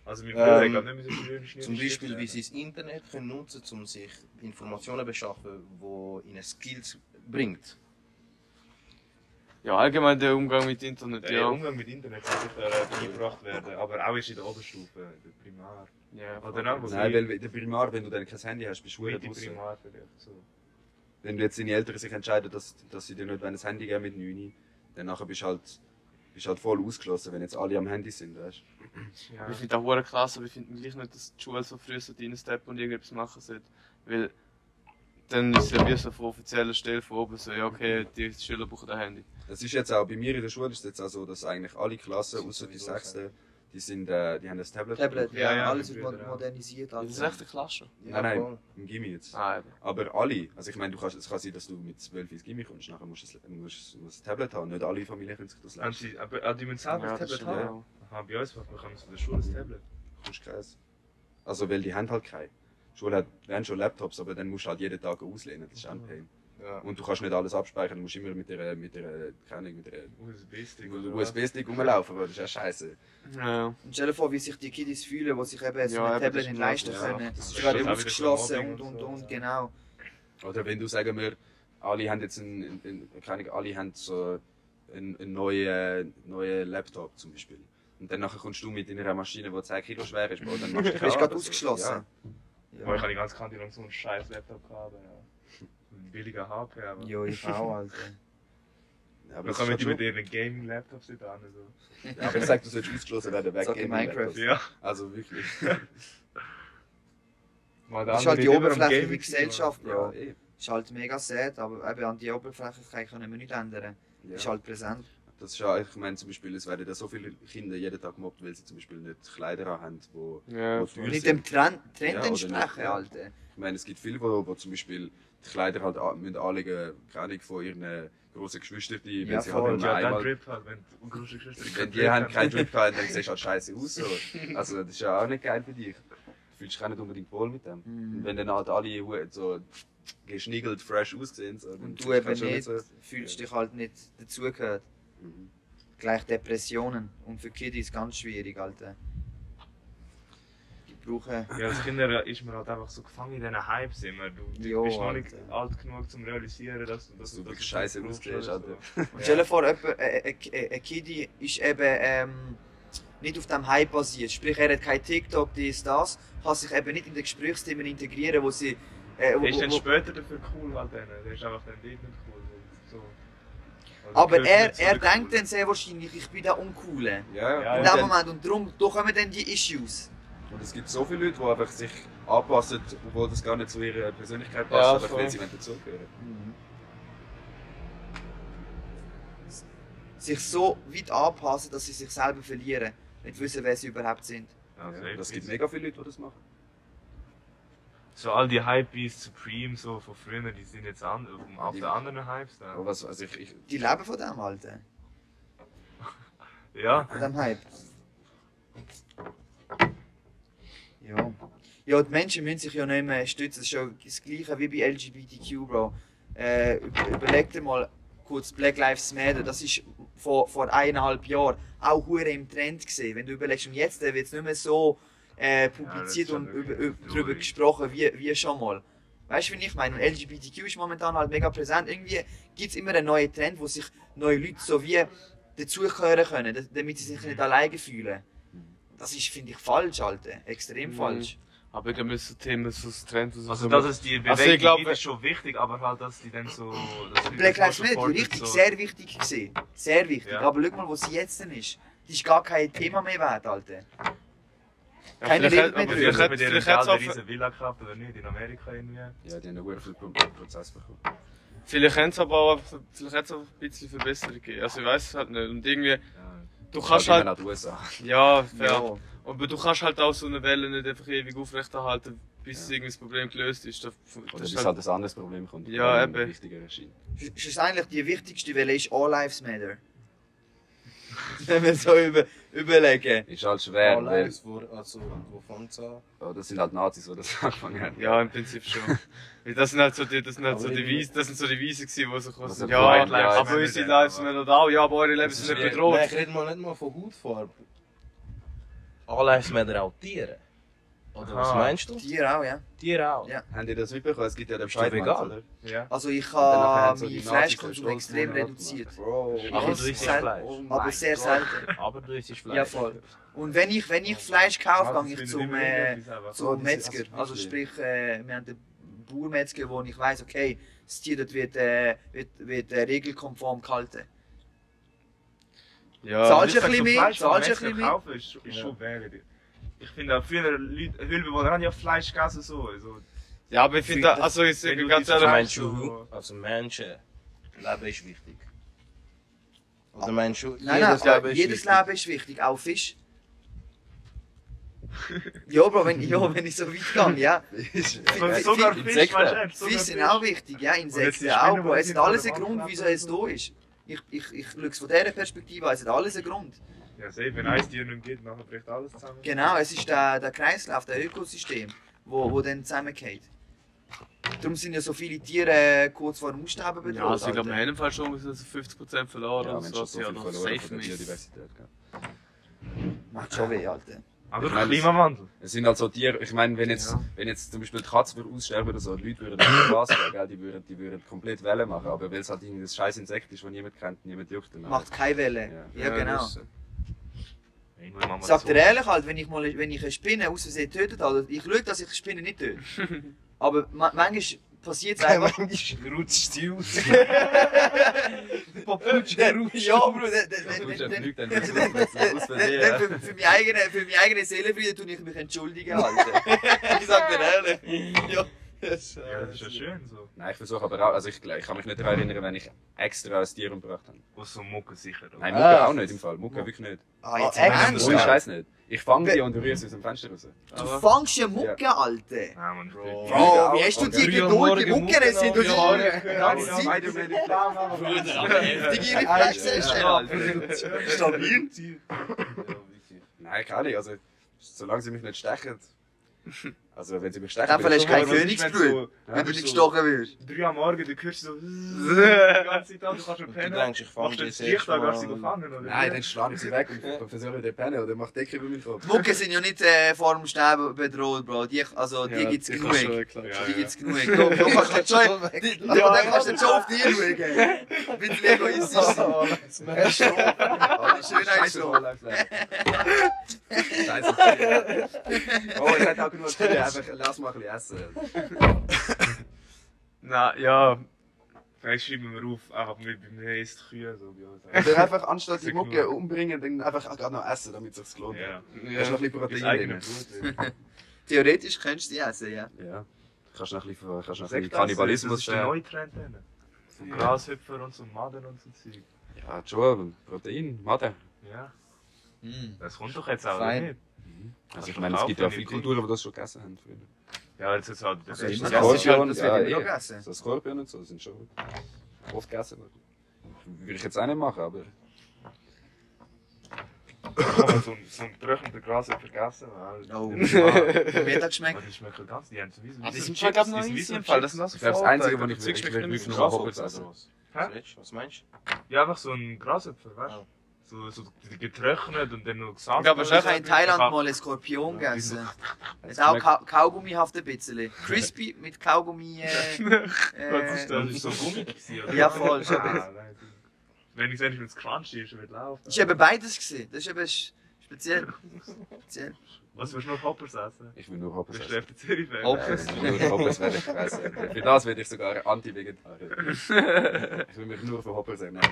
Also mein Ähm, nicht, wir müssen schnell Zum Beispiel, wie sie das Internet können nutzen um sich Informationen zu beschaffen, die ihnen Skills bringt. Ja, allgemein der Umgang mit Internet, Der ja. Umgang mit Internet kann sicher äh, beigebracht werden, aber auch erst in der Oberstufe, in der Primar. ja Oder wo Nein, weil in der Primar, wenn du dann kein Handy hast, bist du verdammt draussen. Primar vielleicht. So. Wenn du jetzt deine Eltern sich entscheiden, dass, dass sie dir nicht ein Handy geben mit 9, dann nachher bist du halt, bist du halt voll ausgeschlossen, wenn jetzt alle am Handy sind, weißt Ja. Ich finde das hure krass, aber ich finde gleich nicht, dass die Schule so früh so reinsteppen und irgendetwas machen sollte. Weil dann ist es ja wie so von offizieller Stelle von oben so, ja okay, die Schüler brauchen ein Handy. Das ist jetzt auch, bei mir in der Schule ist es jetzt auch so, dass eigentlich alle Klassen, außer die sechste, die sind, äh, die haben das Tablet. Tablet, ja, Ja, ja, alles wird ja. modernisiert. Das Also. ist echt eine Klasse. Nein, nein, im Gimmi jetzt. Ah. Aber alle, also ich meine, du kannst, es kann sein, dass du mit 12 ins Gimmi kommst, nachher musst du musst du ein Tablet haben. Nicht alle Familien können sich das Haben leisten. sie, aber ah, die müssen selber Ja, ein das Tablet haben? ja. Aha, bei uns bekommen sie von der Schule ein Tablet. Du kommst keins. Also, weil die haben halt keine. Die Schule hat, wir haben schon Laptops, aber dann musst du halt jeden Tag auslehnen. Das ist auch ein Pain. Ja. Und du kannst nicht alles abspeichern, du musst immer mit der, mit der, keine mit der USB-Stick? USB-Stick rumlaufen, das ist ja scheiße. Ja. Und stell dir vor, wie sich die Kiddies fühlen, die sich eben so Ja, ein Tablet nicht ist leisten ja. können. Das ist gerade ausgeschlossen und, und und, so. und, genau. Oder wenn du sagen wir, alle haben jetzt einen, einen, keine Ahnung, alle haben so einen, einen neuen, neuen Laptop zum Beispiel. Und dann nachher kommst du mit in einer Maschine, die 10 Kilo schwer ist, Bro, dann machst du <laughs> dich Du bist ab, gerade ausgeschlossen. Boah, ich habe die ganze Kante lang so einen scheiß Laptop gehabt. Ja. Billiger HP, aber. Ja, ich auch, <laughs> Alter. Ja, aber Da kommen die mit ihren Gaming-Laptops nicht an. Also. Ja, aber ich sag, du sollst ausgeschlossen werden wegen Gaming Minecraft. Ja. Also wirklich. Das ist halt die oberflächliche Gaming Gesellschaft, Ja, eh. Ist halt mega sad, aber eben an die Oberflächlichkeit können wir nicht ändern. Ja. Ist halt präsent. Das ist ja, ich meine zum Beispiel, es werden ja so viele Kinder jeden Tag gemobbt, weil sie zum Beispiel nicht Kleider haben, wo, Ja, wo teuer Nicht sind. dem Trend, Ja, Trend oder entsprechen, ja. Alter. Ich meine, es gibt viele, wo, wo zum Beispiel die Kleider halt müssen anlegen, keine Ahnung, von ihren grossen Geschwistern, die, Ja, weil sie voll. halt Ja, immer dann einmal, Drip halt, wenn die große Geschwister wenn die haben keinen Drip haben, dann siehst du halt scheiße aus. So. Also das ist ja auch nicht geil für dich. Du fühlst dich auch nicht unbedingt wohl mit dem. Mhm. Und wenn dann halt alle so geschniegelt, fresh aussehen. So. Und du eben kannst nicht, so- fühlst dich halt nicht dazugehört. Mhm. Gleich Depressionen. Und für Kiddies ganz schwierig, Alter. Brauchen. Ja, als Kinder ist man halt einfach so gefangen in diesen Hypes immer. Du, du Jo, bist noch nicht Alter. alt genug, um zu realisieren, dass, du dass wirklich es scheiße aussiehst, <laughs> stell dir vor, äh, äh, äh, ein Kiddie ist eben ähm, nicht auf dem Hype basiert. Sprich, er hat kein TikTok, dies, das. Kann sich eben nicht in den Gesprächsthemen integrieren, wo sie. Äh, wo, Der ist dann später dafür cool halt dann. Der ist einfach dann dort nicht cool. So. Also, aber er, zu er den denkt Coolen. dann sehr wahrscheinlich, ich bin der Uncoole. Ja, Ja, In und, dem dann, Moment. Und darum da kommen dann die Issues. Und es gibt so viele Leute, die einfach sich anpassen, obwohl das gar nicht zu ihrer Persönlichkeit Ja, passt, aber voll. weil sie nicht dazugehören. Sich so weit anpassen, dass sie sich selber verlieren. Nicht wissen, wer sie überhaupt sind. Ja, Ja, das gibt mega viele Leute, die das machen. So all die Hypebeasts, Supreme, so von früher, die sind jetzt an, auf Die- den anderen Hypes da. Aber was, also ich, ich, Die leben von dem, Alter. <laughs> Ja, Von dem Hype. Ja. Ja, die Menschen müssen sich ja nicht mehr stützen. Das ist ja das Gleiche wie bei LGBTQ, Bro. Äh, über- überleg dir mal kurz Black Lives Matter. Das ist vor, vor eineinhalb Jahren auch hure im Trend gesehen. Wenn du überlegst, und jetzt wird es nicht mehr so äh, publiziert ist und über, über, darüber gesprochen wie, wie schon mal. Weißt du, wie ich meine? Und LGBTQ ist momentan halt mega präsent. Irgendwie gibt es immer einen neuen Trend, wo sich neue Leute so wie dazugehören können, da- damit sie sich nicht alleine fühlen. Das ist, finde ich, falsch, Alter. Extrem Mhm. falsch. Aber ich glaube, das Thema ist so das Trend. was also so- dass es die Bewegung Also ich glaub, ist schon wichtig, aber halt, dass die dann so... Black das Lives Matter, richtig, so. sehr wichtig gesehen. Sehr wichtig. Ja. Aber schau mal, wo sie jetzt denn ist. Die ist gar kein Thema mehr wert, Alter. Ja, keine Rede mehr hat- drüber. vielleicht hat- eine auch- riesen Villa gekauft oder nicht, in Amerika irgendwie. ja, die haben einen Pro- Prozess bekommen. Vielleicht haben es aber auch, vielleicht hat's auch ein bisschen Verbesserung gegeben. Also ich weiß es halt nicht. Und irgendwie, Ja. Du kannst Halt halt, den USA. ja, fair. Ja. Aber du kannst halt auch so eine Welle nicht einfach ewig aufrechterhalten, bis Ja. irgendwie das Problem gelöst ist. Das, Oder das bis ist halt halt, ein anderes Problem kommt. Ja, das eben. wichtiger erscheint. Sch- Schlussendlich die wichtigste Welle ist All Lives Matter. <laughs> Wenn wir so über, überlegen. Ist halt schwer, All weil Lives, wo, also, wo fängt es an? oh, das sind halt Nazis, die das <laughs> angefangen haben. ja, im Prinzip schon. Weil das sind halt so die, das sind halt so die Wiese, das sind so die Wiese gewesen, wo so quasi, ein ja, White Lives aber unsere Lives sind auch, ja, aber eure Leben sind nicht bedroht. Nein, ich rede mal nicht mal von Hautfarbe. All Lives Matter auch Tiere. Oder was meinst du? Tiere auch, ja. Tiere auch. Ja. Haben die das mitbekommen? Es gibt ja den vegan? Oder? Ja. Also ich habe meinen Fleischkonsum extrem reduziert. Bro. Aber Ich du isst Fleisch. Oh Aber sehr Gott. selten. Aber du isst Fleisch. Ja, voll. Und wenn ich, wenn ich Fleisch kaufe, gehe ich zum, äh, zum Metzger. Also sprich, äh, wir haben den Bauermetzger, wo ich weiss, okay, das Tier dort wird, äh, wird, wird äh, regelkonform gehalten. Ja, Zahlst du Ich ein bisschen mehr? Zahlst du ein bisschen mehr? kaufen, ist, ist schon wert. Ich finde auch früher Leute, Höhlenbewohner haben ja Fleisch gegessen so. also ja, aber ich finde, also ich sage ganz ehrlich, meinst so- du, also Menschen, Leben ist wichtig. Oder meinst du, Nein, jedes nein, Leben aber ist jedes wichtig? Leben ist wichtig, auch Fisch. ja, Bro, wenn, ja, wenn ich so weit gehe, ja. <laughs> Und sogar Fi- Fisch, Insekten. Fisch sind auch wichtig, ja, Und Insekten auch, Bro. Es hat alles einen Grund, wieso es da ist. Ich, ich, ich schaue es von dieser Perspektive an, es hat alles einen Grund. Ja, safe, wenn ein Tier nicht geht, nachher bricht alles zusammen. Genau, es ist der, der Kreislauf, der Ökosystem, wo, wo dann zusammengeht. Darum sind ja so viele Tiere kurz vor dem Aussterben bedroht. ja, also ich glaube, haben im Fall schon so 50% verloren Ja, und Mensch, so, hat so ja, noch verloren safe gell. Macht schon weh, Alter. Aber Ich Klimawandel. Es sind halt so Tiere, ich meine, wenn jetzt, Ja. wenn jetzt zum Beispiel die Katze würde aussterben oder so, die Leute würden auf die Straße gehen, gell, die würden, die würden komplett Welle machen, aber weil es halt irgendwie das scheiß Insekt ist, das niemand kennt, niemand juckt dann. Macht keine Welle. Ja. Ja, genau. Sagt so. dir ehrlich halt, wenn ich mal wenn ich eine Spinne aus Versehen tötet, also ich schaue, dass ich eine Spinne nicht töte. <laughs> Aber ma manchmal passiert es einfach. Manchmal rutscht sie aus. <laughs> Ja, Bro, der, der, der, Du der, der, fliegt dann der, aus der, Versehen, der, ja. für, für, meine eigene, eigene Seelenfriede tue ich mich entschuldigen, Alter. <laughs> ich sag dir ehrlich. Ja, Ja, das ist ja schön so. Nein, ich versuche aber auch, also ich, ich kann mich nicht daran erinnern, wenn ich extra ein Tier umgebracht habe. So Mucke sicher. oder? Nein, Mucke Ah. auch nicht im Fall, Mucke wirklich nicht. Ah, jetzt Ah, echt? Ernst? Ohne Ja. Scheiß nicht. Ich fange die und rühre sie aus dem Fenster raus. Du fangst ja Mucke, Alter. Nein, man, ich bin- Bro, wie hast du Okay. die Geduld, die morgen Mucke Mucke sind? Du <laughs> ja, die Ja, ganze ja, Zeit. beide Männer klar, Die Reflexe hast Alter. Stabil. Nein, keine Ahnung, also solange sie mich nicht stechen, Also, wenn sie mich stechen, ich du kein schon- ist, wenn du so gestochen wirst. Drei am Morgen, du hörst so die ganze Zeit an, du kannst schon pennen. du denkst, ich fange Machst du jetzt an, gehst du sie fangen, oder? Nein, dann schlage ich sie weg und versuche wieder pennen oder mach Decke über meinen Kopf. Die Mucke sind ja nicht äh, vor dem Sterben bedroht, Bro. Die, also, die gibt's die genug. Ja, Die ja. gibt's genug. Du, du kannst nicht schon, dann kannst du nicht schon auf die schauen. Bisschen egoistisch sein. Oh, schön eingeschlafen. Scheiße. <laughs> Oh, ich hätte auch genug Kühe, einfach lass mal ein bisschen essen. <laughs> Na, ja. Vielleicht schreiben wir auf, einfach mit bei mir ist Kühe, so bei uns. Oder einfach anstatt die Mucke umbringen, dann einfach auch gerade noch essen, damit es sich lohnt. Ja. Da ist noch ein bisschen Protein drin. <laughs> Theoretisch könntest du die essen, ja. Ja. Kannst noch ein bisschen, kannst noch ein bisschen Kannibalismus Das ist der stellen. neue Trend. dann. So Grashüpfer und so Maden und so Zeug. Ja, schon, Protein, Maden. Ja, Mm. das kommt doch jetzt auch nicht. Also ich meine, es gibt ja viele Kulturen, die das schon gegessen haben früher. Ja, jetzt ist halt der Also Ja, noch. Das ist halt- das ja, wird immer eh. gegessen. So Skorpion und so sind schon oft gegessen worden. Würde ich jetzt auch nicht machen, aber so, ein- so ein trockener Grashüpfer vergessen. weil- Oh, Ja. <laughs> wie hat das geschmeckt? Aber die schmecken ganz, die haben so wie so Ah, die sind schon, glaub ich, noch easy im Fall. Das glaube, das Vorteile. Einzige, was ich Zeug will, ich schmeckt will wirklich nur so. Hoppels essen. Was willst du? Was meinst Ja, einfach so ein Grashüpfer, weißt du? So, so getrocknet und dann noch gesalzen. Ich ich habe in Thailand mal einen Skorpion Ja, gegessen. <laughs> Es Das ist auch Ka Kaugummihaft ein bisschen. <laughs> Crispy mit Kaugummi. Äh, <laughs> Was ist äh, das? Ist so Gummi gewesen? Ja, voll, schon ein Ah, nein, Wenn ich es crunchy ist, wird laufen. das eben beides gesehen. Das ist eben speziell. speziell. Was willst du noch Hoppers essen? Ich will nur Hoppels Bist du essen. Hoppers. Äh, Nur Hoppers werde ich fressen. Für das werde ich sogar Anti-Vegetarier. Ich will mich nur für Hoppers ernähren.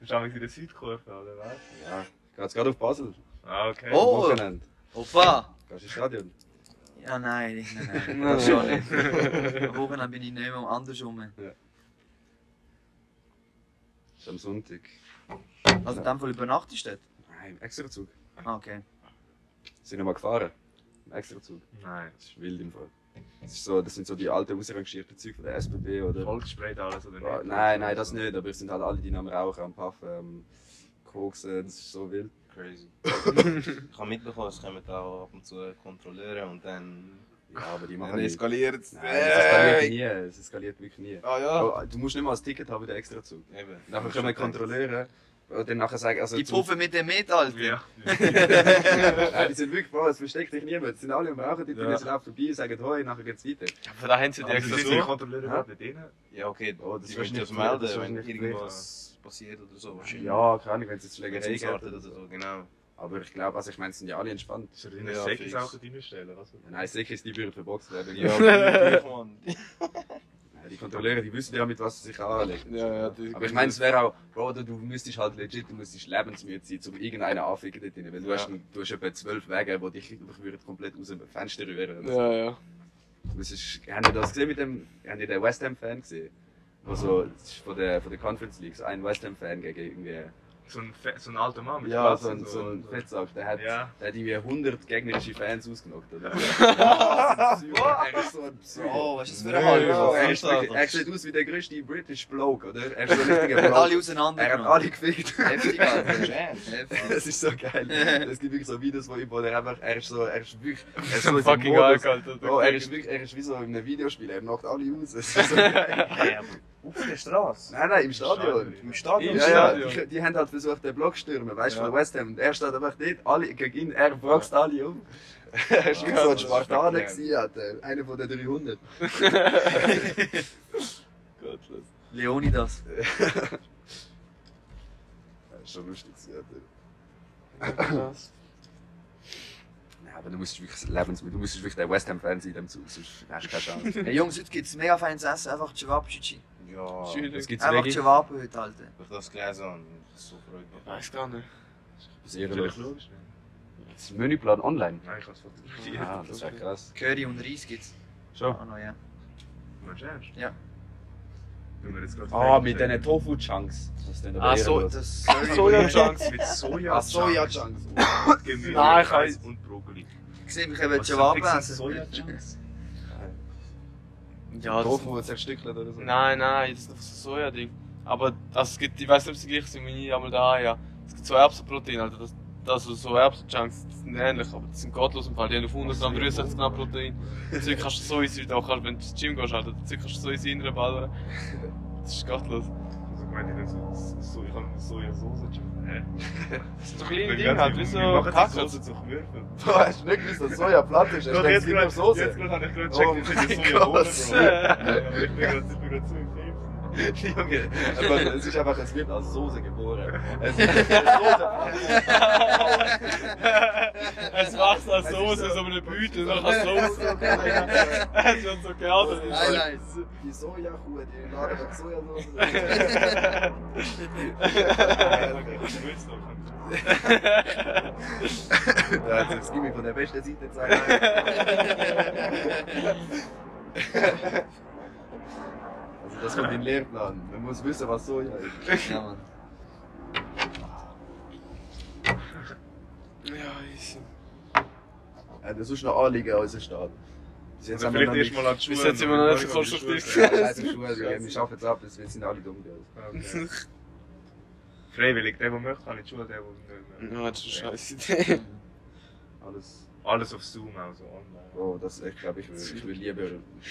Bist du auch in der Südkurve, oder was? Ja, geht's gerade auf Basel. Ah, okay. Oh. Am Wochenende. Opa! Gehst du ins Stadion? Ja, nein, nein, nein. <laughs> Das schon nicht. Am Wochenende bin ich nicht mehr anders rum. Das ist am Sonntag. Also in dem Fall übernachtest du dort? Nein, im Extrazug. Ah, okay. Sind wir mal gefahren. Im Extrazug. Nein. Das ist wild im Fall. Das, ist so, das sind so die alten, ausrangierten Züge von der SBB oder. Vollgesprayt alles, oder nicht? nein, nein, das nicht, aber es sind halt alle die am Rauchen, am Puffen, am Koksen, das ist so wild. Crazy. <laughs> ich habe mitbekommen, es kommen auch ab und zu Kontrolleure und dann. Ja, aber die machen Dann eskaliert es. Nein, es eskaliert nie, es eskaliert wirklich nie. Ah ja. Oh, du musst nicht mal ein Ticket haben, der Extrazug. Eben. Nachher kommen Kontrolleure und dann nachher sagen, also Die Puffen mit dem Met, Alter. Ja. <laughs> Nein, die sind wirklich voll, es versteckt sich niemand. Die sind alle am Rauchen, die Ja. ja. sind auch vorbei, sagen Hoi, nachher geht's weiter. Aber da haben sie die extra so. die Kontrolleure Ja. nicht drin? Ja, okay, Oh, das die ist müssen nicht melden, das wenn irgendwas passiert oder so. wahrscheinlich. Ja, keine Ahnung, wenn es jetzt Wenn Schlägerei es gibt. oder so, genau. Aber ich glaube, also ich meine, es sind ja alle entspannt. Ist er in Ja. Säckis auch reinstellen? Was? Nein, sicher ist die Bücher verboxt werden. Ja, <laughs> Ja. Die Kontrolleure, die wissen ja, mit was sie sich anlegen. Ja, ja, Aber ich meine, es wäre auch, Bro, du müsstest halt legit, du müsstest lebensmüde sein, um irgendeinen anficken dort drin. Weil du, Ja. hast, du hast etwa zwölf Wege, die dich einfach würden komplett aus dem Fenster rühren. Ja, ja. Du müsstest, haben ihr das gesehen mit dem, haben ihr den West Ham Fan gesehen? Wo so, das ist von der, von der Conference League, so ein West Ham Fan gegen irgendwie, So ein, Fe- so ein alter Mann mit ja, so ein, so ein Fettsack, der hat, Ja. der hat irgendwie 100 gegnerische Fans ausgenockt, oder? <laughs> <laughs> ja, er ist so ein Psycho. Oh, was ist das für ein Halb? ja. er, ist er sieht aus wie der größte British Bloke, oder? Er ist so ein richtiger Er hat alle Bloke. auseinander Er hat alle gefickt. Heftig, Alter. <laughs> Das ist so geil. Es gibt wirklich so Videos, wo ihm, wo er einfach, er ist so, er ist wirklich, er ist so Fucking. Alk, Alter. Bro, er ist wirklich, er ist wie so in einem Videospiel, er knockt alle aus. Es ist so geil. Auf der Straße. Nein, nein, im Stadion. Im Stadion. Ja, Stadion. ja, die, die haben halt versucht, den Block zu stürmen, weißt du, Ja. von West Ham. Und er steht einfach dort, alle gegen ihn, er boxt alle um. <laughs> er ist wie so ein Spartaner gewesen. Einer von den 300. <laughs> Gottlos. Leonidas. <laughs> Das ist schon lustig Alter. Ja, <clears throat> aber du musst wirklich lebensmittel, du musst wirklich der West Ham Fan sein, dem zu, sonst hast du keine Chance. Hey Jungs, heute gibt es mega feines Essen, einfach Cevapcici. Ja, Schön. Was gibt's Einfach Veggie? Cevape heute, Alter. durch das gelesen habe, so freut mich. Weiß gar nicht. Sehr Natürlich lustig. logisch. ne? Das Menüplan online. Nein, ich habe es fotografiert. <laughs> Ah, das wäre krass. Curry und Reis gibt's. Schon. Auch noch, ja. Meinst du ernst? Ja. Wenn wir jetzt gerade Ah, mit diesen Tofu-Chunks. Was ist denn da Ah, so, los? Das <laughs> Soja-Chunks. Mit Soja. Ah, Soja-Chunks. Und Gemüse, Nein, ich Reis weiß- und Brokkoli. Ich sehe mich eben Was Cevape sind essen. Soja-Chunks? Ja, das, Tofu zerstückelt oder so? nein, nein, das ist einfach so Soja-Ding. Aber also, es gibt, ich weiß nicht, ob es die gleich sind wie ich einmal da, ja. Es gibt so Erbsenprotein, Alter. Das, also so Erbsenchunks sind ähnlich, aber die sind gottlos im Fall. Die haben auf 100 Gramm 63 Gramm Protein. Das Zeug kannst du so easy, da kannst, wenn du ins Gym gehst, Alter, das Zeug kannst du so easy reinballern. Das ist gottlos. Also ich meine, ich so, so, ich habe eine Sojasauce schon. Hä? Das sind so kleine Dinge halt, wie so Würfel. Du hast nicht gewusst, dass Soja platt ist. Doch, Hast jetzt du gerade auf Soße? jetzt gerade habe ich gerade Oh gecheckt, das ist mein Sojabohnen, Bro. Ich bin gerade ich bin Junge, <laughs> aber es ist einfach, es wird als Soße geboren. Es <laughs> ist Soße. Es wächst als Soße, so eine Büte, noch als Soße. <laughs> Es ist schon so geil. Highlights. Die Sojakuh, die laden mit Sojasauce. Da hat das Gimmick von der besten Seite gezeigt. Also das kommt in den Lehrplan. Man muss wissen, was Soja ist. <laughs> Ja, Mann. Ja, easy. Äh, Das ist noch Anliegen an unseren Staat. Bis jetzt haben wir noch nicht... mal an die Schule. Bis jetzt sind wir noch nicht so konstruktiv. Ja, scheiße Schule, ja, <laughs> wir schaffen es ab, es sind alle dumm. Okay. <laughs> Freiwillig, der, der möchte, kann die Schule, der, der nicht möchte. Ja, das ist eine scheiß Idee. Alles... Alles auf Zoom, also online. Oh, das, ich glaube, ich will, ich will lieber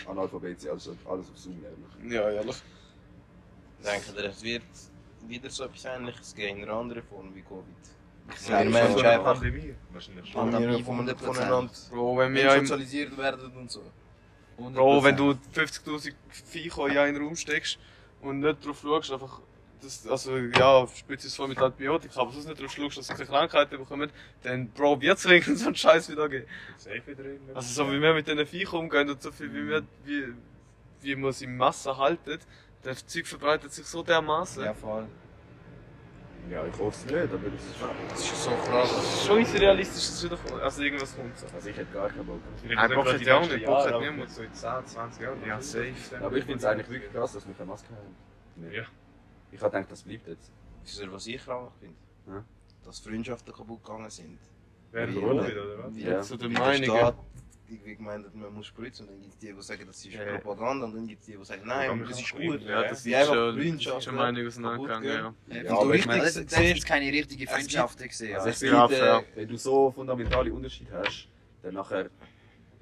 Analphabet sein, als alles auf Zoom lernen. Ja, ehrlich. Denken ihr, es wird wieder so etwas ähnliches geben, in einer anderen Form wie Covid? Ich Ja, sag der schon. Mensch einfach Pandemie? Wahrscheinlich schon. Pandemie Wir von- 100%. voneinander Bro, wenn wir sozialisiert werden und so. Bro, wenn du 50.000 Viecher in einen Raum steckst und nicht drauf schaust, einfach, das, also, ja, spitzt voll mit Antibiotika, aber sonst nicht drauf schaust, dass keine Krankheiten bekommen, dann, Bro, wird's irgendeinen <laughs> so einen Scheiß wieder geben. Safe wieder drin. Also, so wie wir mit diesen Viechern umgehen und so viel, wie wir, wie, wie man sie in Masse halten, das Zeug verbreitet sich so dermaßen. Ja, voll. Ja, ich hoffe es nicht, aber das ist schon... Das ist so krass. Das ist schon easy realistisch, dass wieder, also irgendwas kommt. So. Also ich hätte gar keinen Bock. Vielleicht Ein nicht Bock die ja auch nicht, Bock aber niemand. So in 10, 20 Jahren. Ja, safe. Aber ich finde es eigentlich wirklich krass, dass wir keine Maske haben. Ja. Ich habe gedacht, das bleibt jetzt. Wisst ihr, was ich traurig finde? Ja. Dass Freundschaften kaputt gegangen sind. Während Corona wieder, oder was? Ja. Zu der wie der Meinung. Staat irgendwie gemeint hat, man muss spritzen. Und dann gibt es die, die sagen, das ist Ja. Propaganda. Und dann gibt es die, die sagen, nein, das ist gut. Ja, das ist schon, Freundschaft schon Meinung auseinandergegangen, ja. kaputt Ja, das, das ist keine richtige es Freundschaft gesehen. Also es Ja, gibt, äh, wenn du so fundamentale Unterschiede hast, dann nachher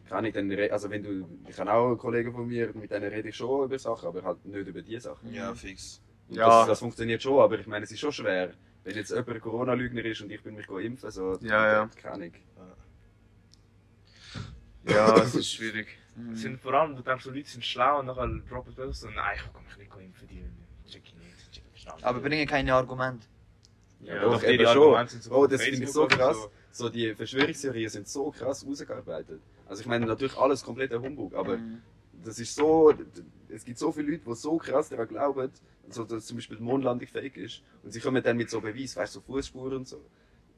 kann ich dann, also wenn du, ich habe auch Kollegen von mir, mit denen rede ich schon über Sachen, aber halt nicht über die Sachen. Ja, fix. Und Ja. Das, das funktioniert schon, aber ich meine, es ist schon schwer. Wenn jetzt jemand ein Corona-Lügner ist und ich bin mich go impfen, so, Ja, ja. keine Ahnung. Ja, <laughs> es ist schwierig. Es sind vor allem, du denkst, so Leute sind schlau und nachher droppen sie so, nein, ich kann mich nicht impfen, die check ich nicht, check ich nicht. Aber bringen keine Argumente. Ja, Ja, doch, doch, eben schon. so Oh, das finde ich so krass. So, die Verschwörungstheorien sind so krass ausgearbeitet. Also ich meine, natürlich alles kompletter Humbug, aber Mhm. das ist so, es gibt so viele Leute, die so krass daran glauben, so, dass zum Beispiel die Mondlandung fake ist. Und sie kommen dann mit so Beweis, weißt du, so Fußspuren und so.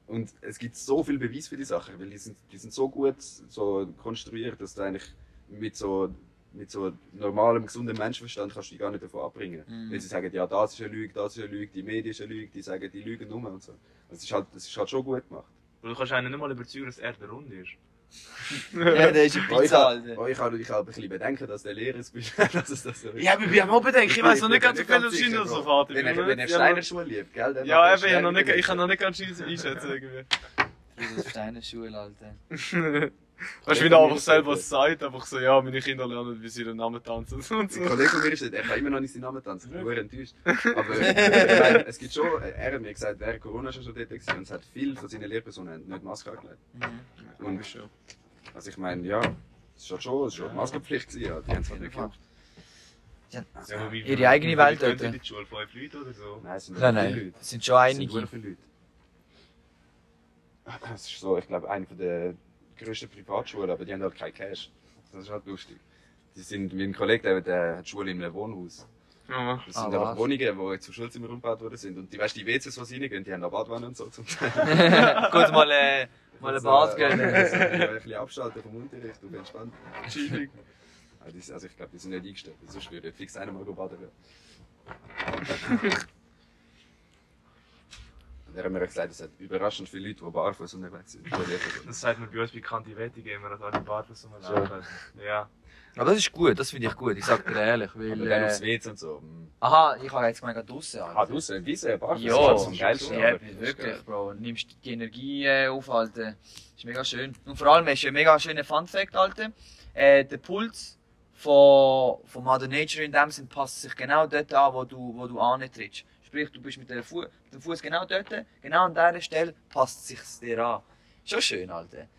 Und es gibt so viel Beweis für die Sachen, weil die sind, die sind so gut so konstruiert, dass du eigentlich mit so, mit so normalem, gesundem Menschenverstand kannst du die gar nicht davon abbringen. Mhm. Weil sie sagen, ja, das ist eine Lüge, das ist eine Lüge, die Medien ist eine Lüge, die sagen, die lügen nur und so. Das ist halt, das ist halt schon gut gemacht. Du kannst einen nicht mal überzeugen, dass die Erde rund ist. Ja, der ist eine ich Pizza, habe Alter. oh, ich hab, ich hab ein bisschen Bedenken, dass der Lehrer ist, <laughs> dass es das so ist. Ja, aber wir haben auch bedenken, ich weiß noch nicht ganz, wie viel das Schiene so fährt. Wenn er, wenn er Ja, Steiner liebt, gell? dann Ja, eben, ich habe noch nicht, ich kann noch nicht ganz einschätzen irgendwie. Das ist Steiner Schule, Alter. <laughs> Weißt du, wie er einfach selber sagt, einfach so, ja, meine Kinder lernen, wie sie den Namen tanzen <laughs> und so. Ein Kollege von mir ist, er kann immer noch nicht seinen Namen tanzen, ich bin enttäuscht. Aber <laughs> ich meine, es gibt schon, er hat mir gesagt, während Corona schon schon dort gewesen und es hat viele von seinen Lehrpersonen nicht Maske angelegt. Mhm. Und also ich meine, ja, es war schon, es war schon Maskenpflicht gewesen, ja, die haben es halt nicht gemacht. Ja. Ja, aber wie- Ihre eigene wie Welt gehen in die Schule? Fünf Leute oder so? Nein, es sind Nein, nein, Leute. es sind schon Es sind einige. viele Leute. Es ist so, ich glaube, eine der grössten Privatschulen, aber die haben halt kein Cash. Das ist halt lustig. Die sind, mein Kollege, der, der hat die Schule in einem Wohnhaus. Ja, Das Ah, sind einfach was? Wohnungen, die zum Schulzimmer umgebaut worden sind. Und die, weißt, die WCs, die sie reingehen, die haben eine Badwanne und so zum Teil. <laughs> Gut, mal, äh, mal ein Bad gönnen. Also, <laughs> ein bisschen abschalten vom Unterricht und entspannt. chillig. Also, die- also ich glaube, die sind nicht eingestellt. Sonst würde fix einer mal go baden. <laughs> Er hat mir gesagt, es hat überraschend viele Leute, die barfuß unterwegs sind. Das sagt man bei uns bei Kantiveti immer, dass alle barfuß Schon. rumlaufen. Ja. Aber das ist gut, das finde ich gut, ich sag dir ehrlich. Weil, Aber dann aufs äh, WC und so. hm. aha, ich habe jetzt gemeint, draussen. Ah, draussen, ein Wiese, barfuß, Ja, das ist am geilsten. Ja, ist wirklich. Bro. Nimmst die Energie äh, aufhalten. ist mega schön. Und vor allem hast du einen mega schönen Fun Fact, Alter. Äh, der Puls von, von Mother Nature in dem Sinn passt sich genau dort an, wo du, wo du antrittst. Sprich, du bist mit, dem Fuß genau dort, genau an dieser Stelle passt sich dir an. Schon schön, Alter.